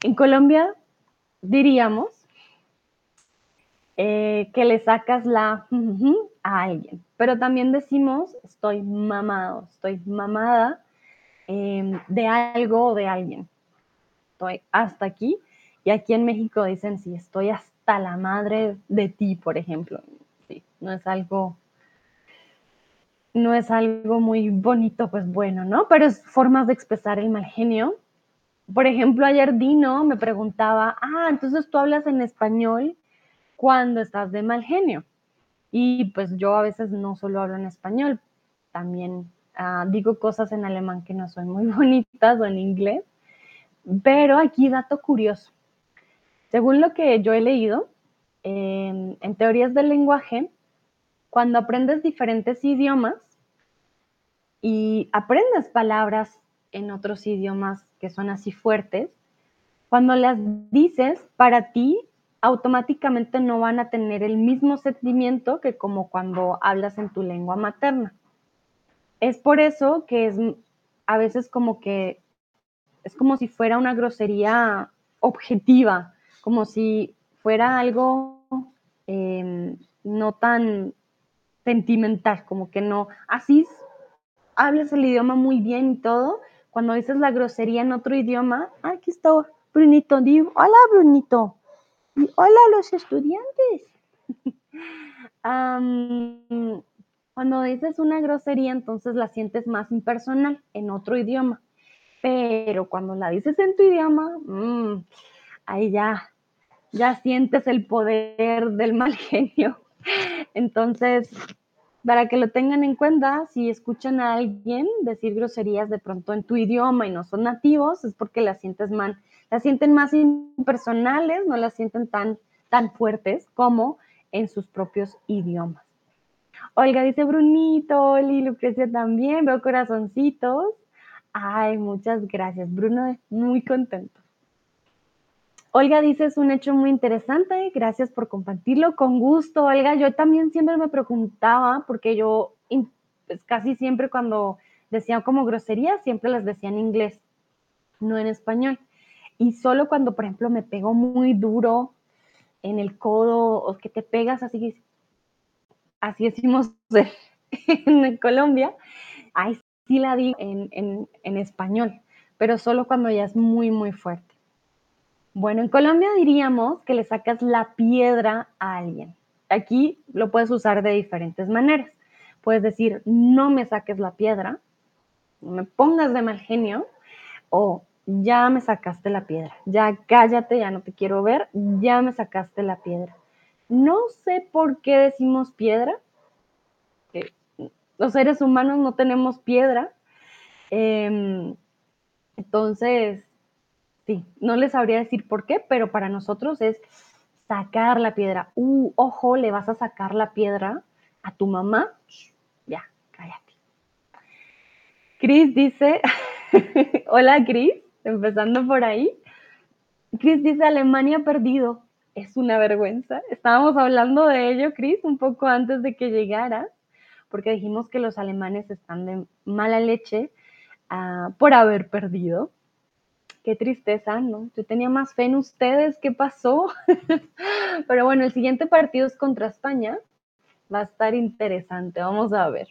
En Colombia diríamos eh, que le sacas la a alguien, pero también decimos estoy mamado, estoy mamada eh, de algo o de alguien. Estoy hasta aquí. Y aquí en México dicen, sí, estoy hasta la madre de ti, por ejemplo. Sí, no es algo, no es algo muy bonito, pues bueno, ¿no? Pero es formas de expresar el mal genio por ejemplo, ayer Dino me preguntaba, ah, entonces tú hablas en español cuando estás de mal genio. Y pues yo a veces no solo hablo en español, también uh, digo cosas en alemán que no son muy bonitas o en inglés. Pero aquí dato curioso. Según lo que yo he leído, en, en teorías del lenguaje, cuando aprendes diferentes idiomas y aprendes palabras en otros idiomas que son así fuertes, cuando las dices, para ti automáticamente no van a tener el mismo sentimiento que como cuando hablas en tu lengua materna. Es por eso que es a veces como que es como si fuera una grosería objetiva, como si fuera algo eh, no tan sentimental, como que no, así hablas el idioma muy bien y todo, cuando dices la grosería en otro idioma, ah, aquí está Brunito, digo, hola Brunito, y hola los estudiantes. cuando dices una grosería, entonces la sientes más impersonal en otro idioma. Pero cuando la dices en tu idioma, mmm, ahí ya, ya sientes el poder del mal genio. Entonces, para que lo tengan en cuenta, si escuchan a alguien decir groserías de pronto en tu idioma y no son nativos, es porque las sientes sienten más impersonales, no las sienten tan, tan fuertes como en sus propios idiomas. Olga dice Brunito, Oli, Lucrecia también, veo corazoncitos. Ay, muchas gracias, Bruno, muy contento. Olga dice, es un hecho muy interesante, gracias por compartirlo, con gusto, Olga. Yo también siempre me preguntaba, porque yo pues, casi siempre cuando decía como grosería, siempre las decía en inglés, no en español. Y solo cuando, por ejemplo, me pegó muy duro en el codo o que te pegas así, así decimos en Colombia, ahí sí la digo en, en, en español, pero solo cuando ya es muy, muy fuerte. Bueno, en Colombia diríamos que le sacas la piedra a alguien. Aquí lo puedes usar de diferentes maneras. Puedes decir, no me saques la piedra, no me pongas de mal genio, o ya me sacaste la piedra, ya cállate, ya no te quiero ver, ya me sacaste la piedra. No sé por qué decimos piedra. los seres humanos no tenemos piedra. Em, entonces, Sí, no les sabría decir por qué, pero para nosotros es sacar la piedra. Uh, ojo, le vas a sacar la piedra a tu mamá. Ya, cállate. Cris dice, hola Cris, empezando por ahí. Cris dice, Alemania perdido. Es una vergüenza. Estábamos hablando de ello, Cris, un poco antes de que llegaras, porque dijimos que los alemanes están de mala leche uh, por haber perdido. Qué tristeza, ¿no? Yo tenía más fe en ustedes, ¿qué pasó? Pero bueno, el siguiente partido es contra España. Va a estar interesante, vamos a ver.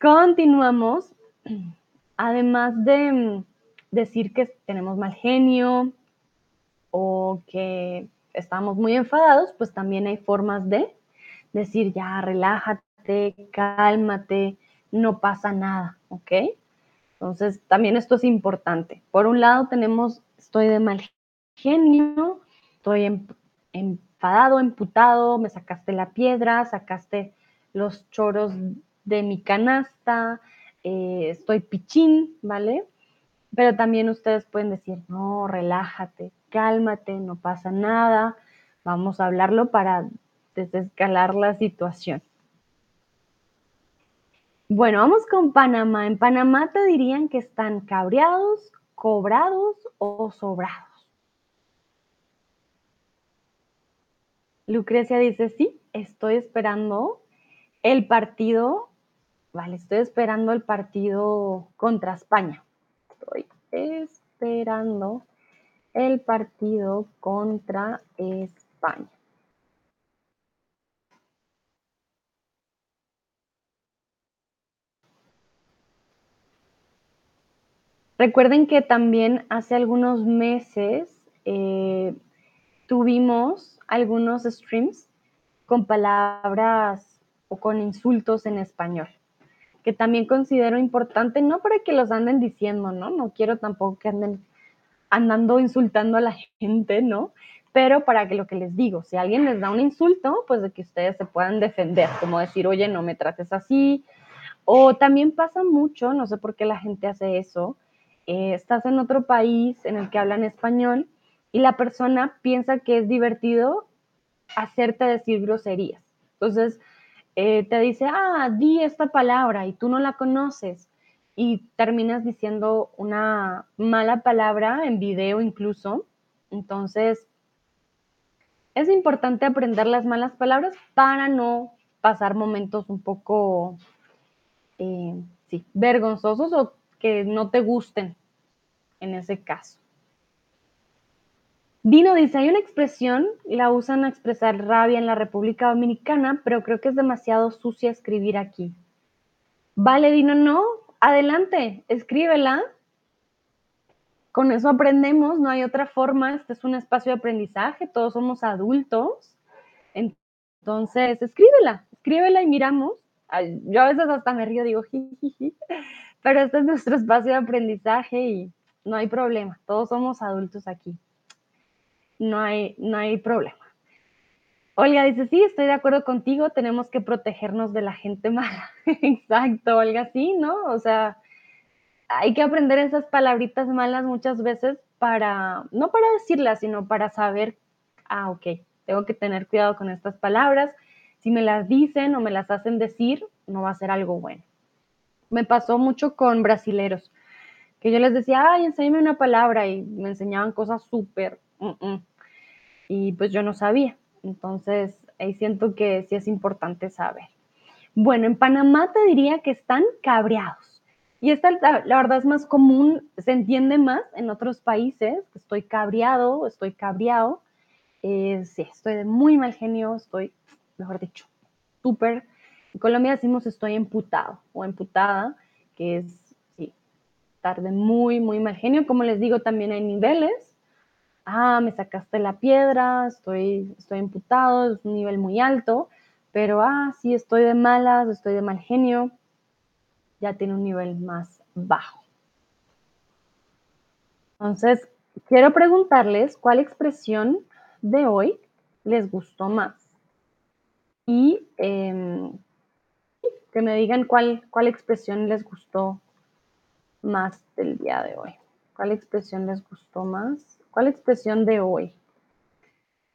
Continuamos. Además de mm, decir que tenemos mal genio o que estamos muy enfadados, pues también hay formas de decir, ya, relájate, cálmate, no pasa nada, ¿ok? Entonces, también esto es importante. Por un lado tenemos, estoy de mal genio, estoy enfadado, emputado, me sacaste la piedra, sacaste los choros de mi canasta, eh, estoy pichín, ¿vale? Pero también ustedes pueden decir, no, relájate, cálmate, no pasa nada, vamos a hablarlo para desescalar la situación. Bueno, vamos con Panamá. En Panamá te dirían que están cabreados, cobrados o sobrados. Lucrecia dice, sí, estoy esperando el partido, vale, estoy esperando el partido contra España. Estoy esperando el partido contra España. Recuerden que también hace algunos meses eh, tuvimos algunos streams con palabras o con insultos en español, que también considero importante, no para que los anden diciendo, ¿no? No quiero tampoco que anden andando insultando a la gente, ¿no? Pero para que lo que les digo, si alguien les da un insulto, pues de que ustedes se puedan defender, como decir, oye, no me trates así. O también pasa mucho, no sé por qué la gente hace eso, eh, estás en otro país en el que hablan español y la persona piensa que es divertido hacerte decir groserías. Entonces, eh, te dice, ah, di esta palabra y tú no la conoces y terminas diciendo una mala palabra en video incluso. Entonces, es importante aprender las malas palabras para no pasar momentos un poco, eh, vergonzosos o que no te gusten en ese caso. Dino dice, hay una expresión, la usan a expresar rabia en la República Dominicana, pero creo que es demasiado sucia escribir aquí. Vale, Dino, no, adelante, escríbela. Con eso aprendemos, no hay otra forma, este es un espacio de aprendizaje, todos somos adultos. Entonces, escríbela, escríbela y miramos. Yo a veces hasta me río, digo, jiji, pero este es nuestro espacio de aprendizaje y no hay problema, todos somos adultos aquí. No hay, no hay problema. Olga dice, sí, estoy de acuerdo contigo, tenemos que protegernos de la gente mala. Exacto, Olga, sí, ¿no? O sea, hay que aprender esas palabritas malas muchas veces para, no para decirlas, sino para saber, ah, ok, tengo que tener cuidado con estas palabras. Si me las dicen o me las hacen decir, no va a ser algo bueno. Me pasó mucho con brasileros que yo les decía, ay, enséñame una palabra y me enseñaban cosas súper, y pues yo no sabía. Entonces, ahí siento que sí es importante saber. Bueno, en Panamá te diría que están cabreados. Y esta, la, verdad, es más común, se entiende más en otros países, estoy cabreado, estoy cabreado. Eh, sí, estoy de muy mal genio, estoy, mejor dicho, súper. En Colombia decimos estoy emputado o emputada, que es de muy, muy mal genio. Como les digo, también hay niveles. Ah, me sacaste la piedra, estoy, estoy imputado, es un nivel muy alto, pero ah, sí, estoy de malas, estoy de mal genio, ya tiene un nivel más bajo. Entonces, quiero preguntarles cuál expresión de hoy les gustó más. Y em, que me digan cuál, cuál expresión les gustó más del día de hoy? ¿Cuál expresión les gustó más? ¿Cuál expresión de hoy?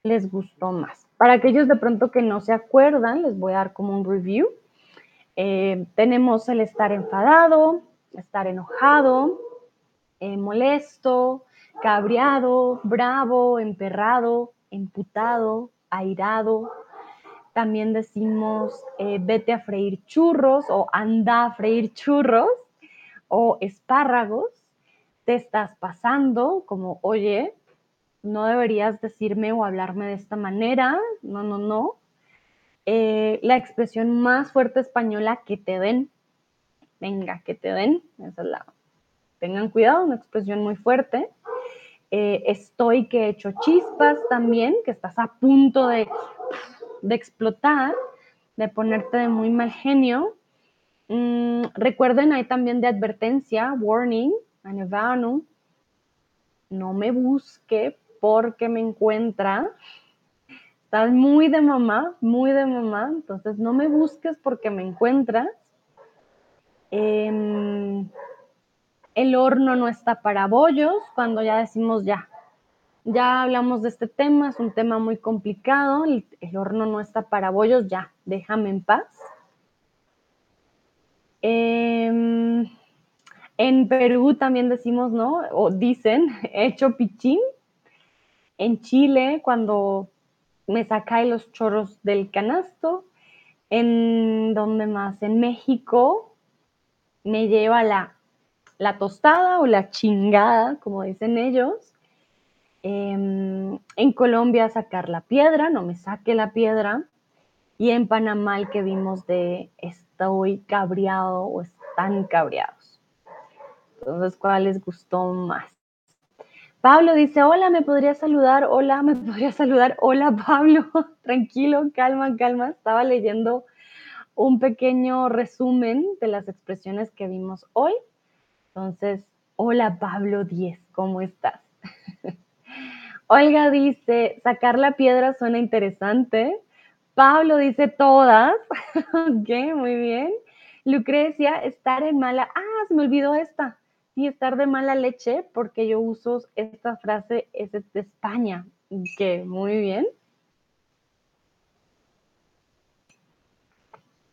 les gustó más? Para aquellos de pronto que no se acuerdan, les voy a dar como un review. Eh, tenemos el estar enfadado, estar enojado, eh, molesto, cabreado, bravo, emperrado, emputado, airado. También decimos eh, vete a freír churros o anda a freír churros o espárragos. Te estás pasando como, oye, no deberías decirme o hablarme de esta manera. No, no, no. Eh, la expresión más fuerte española que te den. Venga, que te den. Esa es la. Tengan cuidado, una expresión muy fuerte. Eh, estoy que he hecho chispas también, que estás a punto de, de explotar, de ponerte de muy mal genio. Mm, recuerden, hay también de advertencia, warning, no me busque porque me encuentra. Estás muy de mamá, muy de mamá, entonces no me busques porque me encuentras. Em, el horno no está para bollos, cuando ya decimos ya, ya hablamos de este tema, es un tema muy complicado, el, horno no está para bollos, ya, déjame en paz. Em, en Perú también decimos, ¿no? O dicen, hecho pichín. En Chile, cuando me sacáis los chorros del canasto. En donde más, en México, me lleva la, la tostada o la chingada, como dicen ellos. Em, en Colombia sacar la piedra, no me saque la piedra. Y en Panamá el que vimos de estoy cabreado o están cabreados. Entonces, ¿cuál les gustó más? Pablo dice, hola, ¿me podría saludar? Hola, ¿me podría saludar? Hola, Pablo. Tranquilo, calma, calma. Estaba leyendo un pequeño resumen de las expresiones que vimos hoy. Entonces, hola, Pablo 10, ¿cómo estás? Olga dice, sacar la piedra suena interesante. Pablo dice todas. ok, muy bien. Lucrecia, estar en mala. Ah, se me olvidó esta y estar de mala leche porque yo uso esta frase, es de España, que muy bien.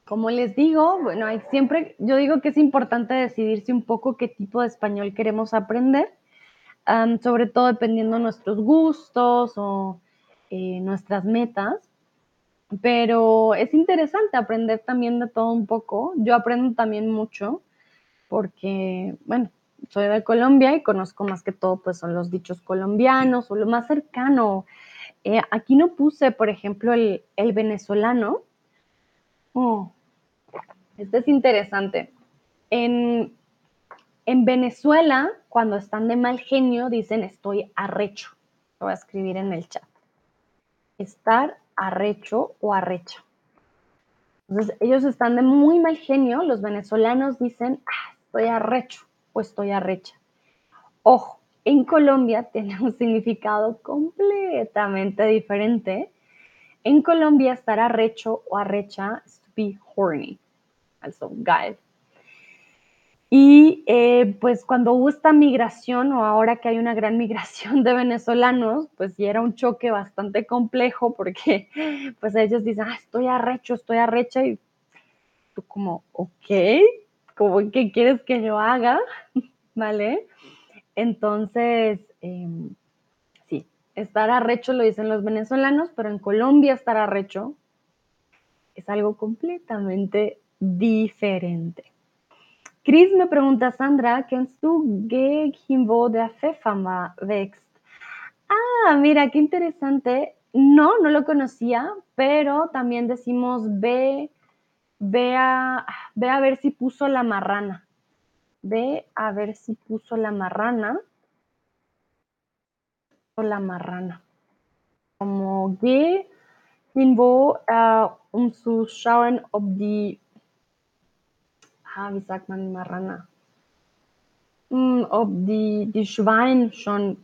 Como les digo, bueno, hay siempre, yo digo que es importante decidirse un poco qué tipo de español queremos aprender, sobre todo dependiendo de nuestros gustos o eh, nuestras metas. Pero es interesante aprender también de todo un poco. Yo aprendo también mucho porque, bueno, soy de Colombia y conozco más que todo, pues son los dichos colombianos o lo más cercano. Eh, aquí no puse, por ejemplo, el, venezolano. Oh, este es interesante. En, en Venezuela, cuando están de mal genio, dicen estoy arrecho. Lo voy a escribir en el chat. Estar arrecho o arrecha. Entonces, ellos están de muy mal genio. Los venezolanos dicen, ah, estoy arrecho o estoy arrecha. Ojo, en Colombia tiene un significado completamente diferente. En Colombia estar arrecho o arrecha es to be horny, also geil. Y eh, pues cuando hubo esta migración o ahora que hay una gran migración de venezolanos, pues sí era un choque bastante complejo porque pues ellos dicen, ah, estoy arrecho, estoy arrecha y tú como, ok, como, ¿qué quieres que yo haga? ¿Vale? Entonces, em, sí, estar arrecho lo dicen los venezolanos, pero en Colombia estar arrecho es algo completamente diferente. Chris me pregunta, Sandra, ¿kennst du Gegenwo der Pfefferma wächst? Ah, mira, qué interesante. No, no lo conocía, pero también decimos ve Ve a, ve a ver si puso la marrana. Ve a ver si puso la marrana. O la marrana. Como geh hinwo, uh, um zu schauen, ob die, ah, wie sagt man Marrana? Mm, ob die, die Schwein schon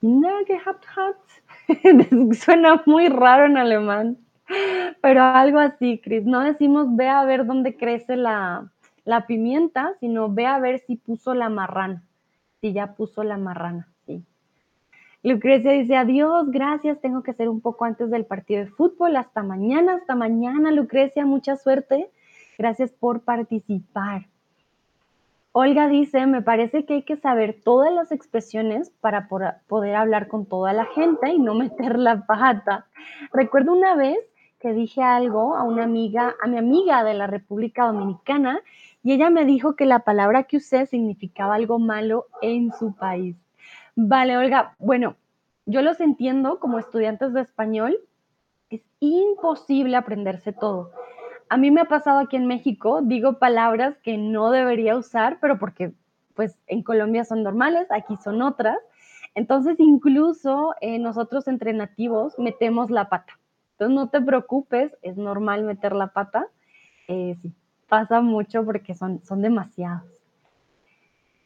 Kinder gehabt hat. suena muy raro en alemán. Pero algo así, Cris. No decimos ve a ver dónde crece la, pimienta, sino ve a ver si puso la marrana. Si ya puso la marrana, sí. Lucrecia dice, adiós, gracias, tengo que hacer un poco antes del partido de fútbol. Hasta mañana, hasta mañana, Lucrecia, mucha suerte. Gracias por participar. Olga dice, me parece que hay que saber todas las expresiones para poder hablar con toda la gente y no meter la pata. Recuerdo una vez que dije algo a una amiga, a mi amiga de la República Dominicana, y ella me dijo que la palabra que usé significaba algo malo en su país. Vale, Olga, bueno, yo los entiendo como estudiantes de español, es imposible aprenderse todo. A mí me ha pasado aquí en México, digo palabras que no debería usar, pero porque pues en Colombia son normales, aquí son otras. Entonces incluso eh, nosotros entre nativos metemos la pata. Entonces no te preocupes, es normal meter la pata. Eh, sí, pasa mucho porque son, son demasiados.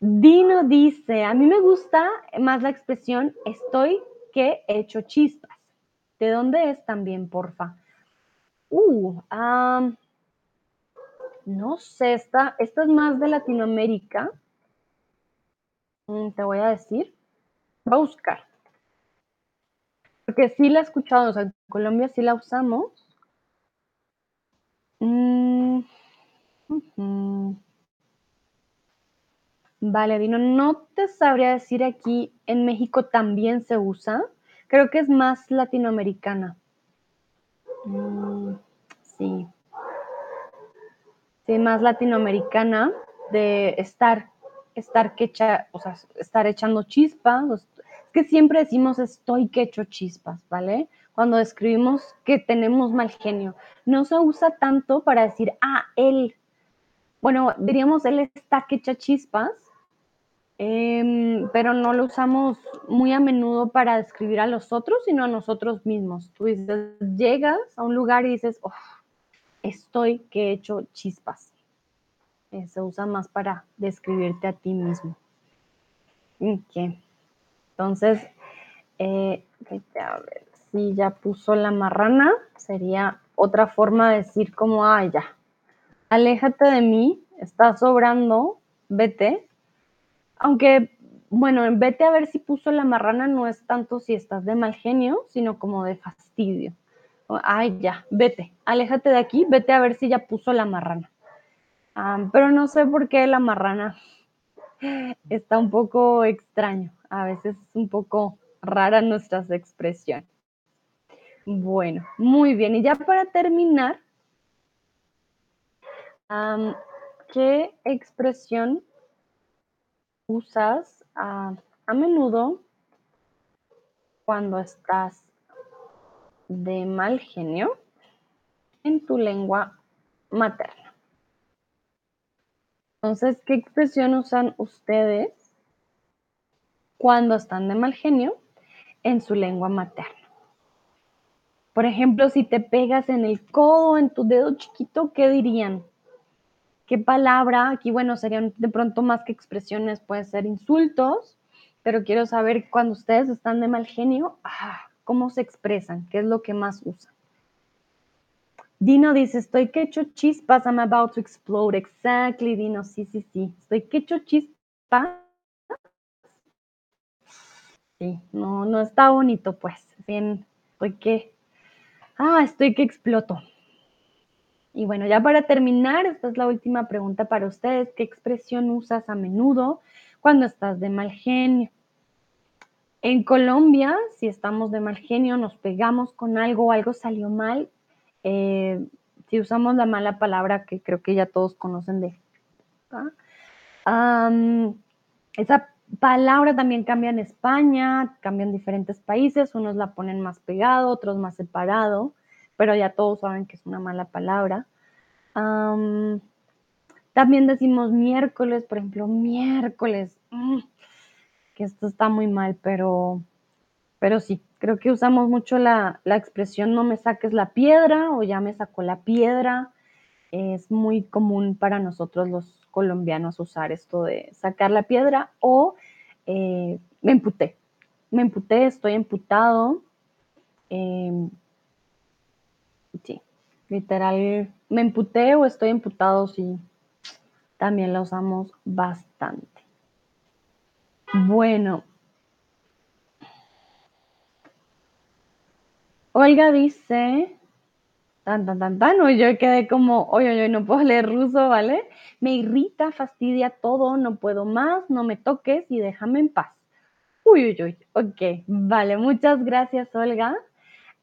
Dino dice, a mí me gusta más la expresión estoy que hecho chispas. ¿De dónde es también, porfa? Uh, no sé, esta, esta es más de Latinoamérica. Mm, te voy a decir. Voy a buscar. Porque sí la he escuchado, o sea, en Colombia sí la usamos. Mm, vale, Dino, no te sabría decir aquí, en México también se usa. Creo que es más latinoamericana. Mm, sí. Sí, más latinoamericana de estar, estar que echa, o sea, estar echando chispas. Es que siempre decimos estoy que echo chispas, ¿vale? Cuando describimos que tenemos mal genio. No se usa tanto para decir, ah, él. Bueno, diríamos él está que echa chispas, Em, pero no lo usamos muy a menudo para describir a los otros, sino a nosotros mismos. Tú dices, llegas a un lugar y dices, oh, estoy que he hecho chispas. Eh, se usa más para describirte a ti mismo. Entonces, eh, a ver, si ya puso la marrana, sería otra forma de decir como, ah, ya, aléjate de mí, estás sobrando, vete, aunque, bueno, vete a ver si puso la marrana no es tanto si estás de mal genio, sino como de fastidio. Ay, ya, vete, aléjate de aquí, vete a ver si ya puso la marrana. Ah, pero no sé por qué la marrana está un poco extraño. A veces es un poco rara nuestras expresiones. Bueno, muy bien. Y ya para terminar, ¿qué expresión usas a, menudo cuando estás de mal genio en tu lengua materna. Entonces, ¿qué expresión usan ustedes cuando están de mal genio en su lengua materna? Por ejemplo, si te pegas en el codo, en tu dedo chiquito, ¿qué dirían? ¿Qué palabra? Aquí, bueno, serían de pronto más que expresiones, puede ser insultos, pero quiero saber cuando ustedes están de mal genio, ah, ¿cómo se expresan? ¿Qué es lo que más usan? Dino dice, estoy que hecho chispas, I'm about to explode. Exactly, Dino, sí, sí, sí. Estoy que hecho chispas. Sí, no, no está bonito, pues. Bien, estoy que... Ah, estoy que exploto. Y bueno, ya para terminar, esta es la última pregunta para ustedes. ¿Qué expresión usas a menudo cuando estás de mal genio? En Colombia, si estamos de mal genio, nos pegamos con algo algo salió mal, eh, si usamos la mala palabra que creo que ya todos conocen de... esa palabra también cambia en España, cambia en diferentes países, unos la ponen más pegado, otros más separado pero ya todos saben que es una mala palabra. también decimos miércoles, por ejemplo, miércoles, mm, que esto está muy mal, pero, pero sí, creo que usamos mucho la, la expresión no me saques la piedra o ya me sacó la piedra. Es muy común para nosotros los colombianos usar esto de sacar la piedra o eh, me emputé. Me emputé, estoy emputado. Em, literal, me emputé o estoy emputado, sí, también la usamos bastante. Bueno, Olga dice, tan, tan, tan, tan, o yo quedé como, oye, oye, no puedo leer ruso, ¿vale? Me irrita, fastidia todo, no puedo más, no me toques y déjame en paz. Uy, uy, uy, ok, vale, muchas gracias, Olga.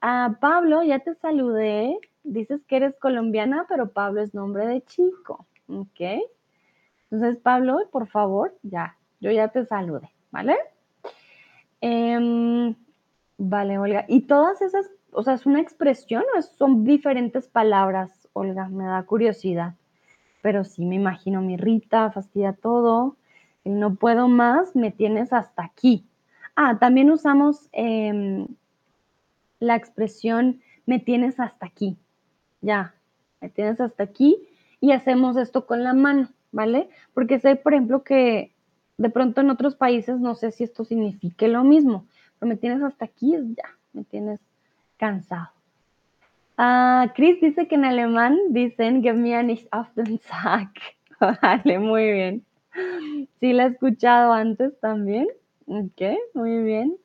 Ah, Pablo, ya te saludé. Dices que eres colombiana, pero Pablo es nombre de chico, ¿ok? Entonces, Pablo, por favor, ya, yo ya te saludé, ¿vale? Em, vale, Olga. ¿Y todas esas, o sea, es una expresión o son diferentes palabras, Olga? Me da curiosidad. Pero sí, me imagino, me irrita, fastidia todo. no puedo más, me tienes hasta aquí. Ah, también usamos em, la expresión me tienes hasta aquí. Ya, me tienes hasta aquí y hacemos esto con la mano, ¿vale? Porque sé, por ejemplo, que de pronto en otros países no sé si esto signifique lo mismo, pero me tienes hasta aquí, ya, me tienes cansado. Ah, Chris dice que en alemán dicen give me nicht auf den Sack. Vale, muy bien. Sí, la he escuchado antes también. Ok, muy bien.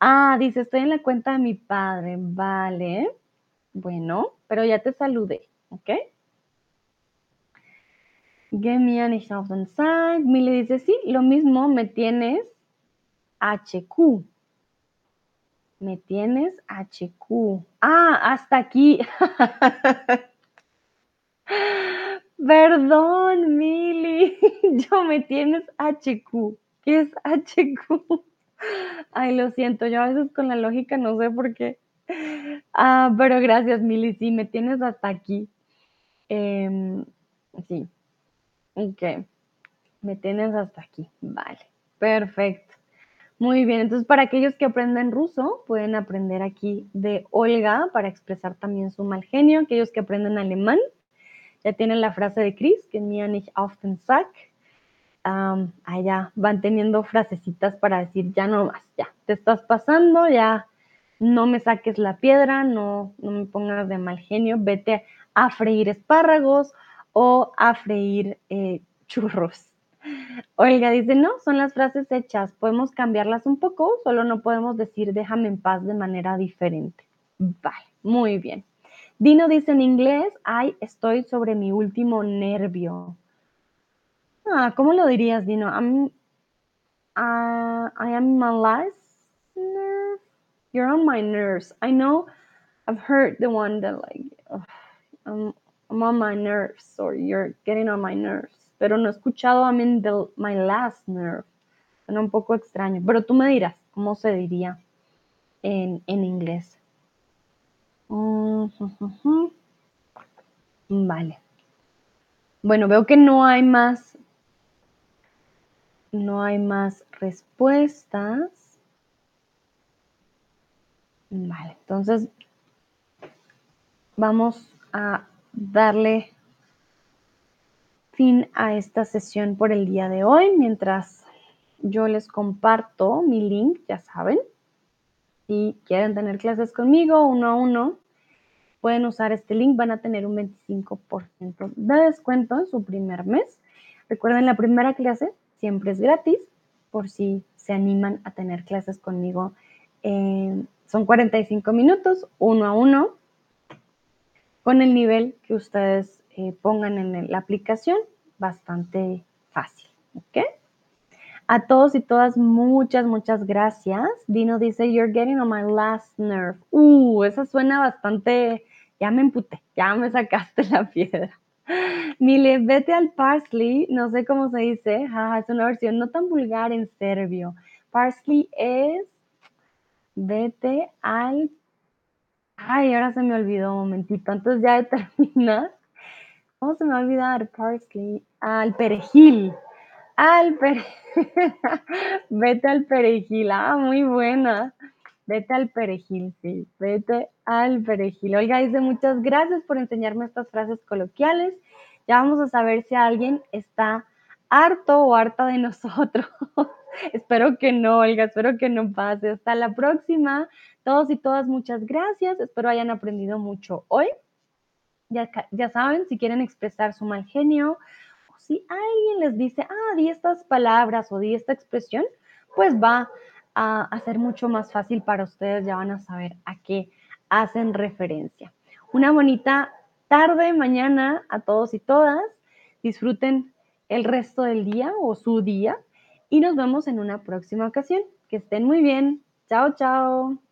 Ah, dice, estoy en la cuenta de mi padre. Vale. Bueno, pero ya te saludé, ¿ok? Give me a nicht auf den Sack. Mili dice, sí, lo mismo, me tienes HQ. Me tienes HQ. Ah, hasta aquí. Perdón, Mili. Yo me tienes HQ. ¿Qué es HQ? Ay, lo siento, yo a veces con la lógica no sé por qué. Ah, pero gracias, Mili. Sí, me tienes hasta aquí. Em, sí. Ok. Me tienes hasta aquí. Vale. Perfecto. Muy bien. Entonces, para aquellos que aprenden ruso, pueden aprender aquí de Olga para expresar también su mal genio. Aquellos que aprenden alemán, ya tienen la frase de Chris, que mir nicht auf den Sack. van teniendo frasecitas para decir ya no más, ya, te estás pasando, ya no me saques la piedra, no, no me pongas de mal genio, vete a freír espárragos o a freír eh, churros. Olga dice, no, son las frases hechas, podemos cambiarlas un poco, solo no podemos decir déjame en paz de manera diferente. Vale, muy bien. Dino dice en inglés, ay, estoy sobre mi último nervio. Ah, ¿cómo lo dirías, Dino? Uh, I am my last. You're on my nerves. I know I've heard the one that like, I'm, on my nerves or you're getting on my nerves. Pero no he escuchado I'm in the, my last nerve. Suena un poco extraño. Pero tú me dirás, ¿cómo se diría en, en inglés? Vale. Bueno, veo que no hay más. No hay más respuestas. Vale, entonces vamos a darle fin a esta sesión por el día de hoy. Mientras yo les comparto mi link, ya saben, si quieren tener clases conmigo uno a uno, pueden usar este link, van a tener un 25% de descuento en su primer mes. Recuerden, la primera clase siempre es gratis, por si se animan a tener clases conmigo. Eh, son 45 minutos, uno a uno, con el nivel que ustedes eh, pongan en la aplicación, bastante fácil. ¿Ok? A todos y todas, muchas, muchas gracias. Dino dice, You're getting on my last nerve. Uh, esa suena bastante. Ya me emputé, ya me sacaste la piedra. Mile, vete al parsley, no sé cómo se dice, es una versión no tan vulgar en serbio. Parsley es vete al. Ay, ahora se me olvidó un momentito. Entonces ya termina. ¿Cómo se me va a olvidar? Parsley. Al perejil. Al perejil. Vete al perejil. Ah, muy buena. Vete al perejil, sí. Vete al perejil. Oiga, dice muchas gracias por enseñarme estas frases coloquiales. Ya vamos a saber si alguien está harto o harta de nosotros. espero que no, Olga, espero que no pase. Hasta la próxima. Todos y todas, muchas gracias. Espero hayan aprendido mucho hoy. Ya, ya saben, si quieren expresar su mal genio si alguien les dice, ah, di estas palabras o di esta expresión, pues va a, ser mucho más fácil para ustedes, ya van a saber a qué hacen referencia. Una bonita tarde, mañana a todos y todas. Disfruten el resto del día o su día y nos vemos en una próxima ocasión. Que estén muy bien. Chao, chao.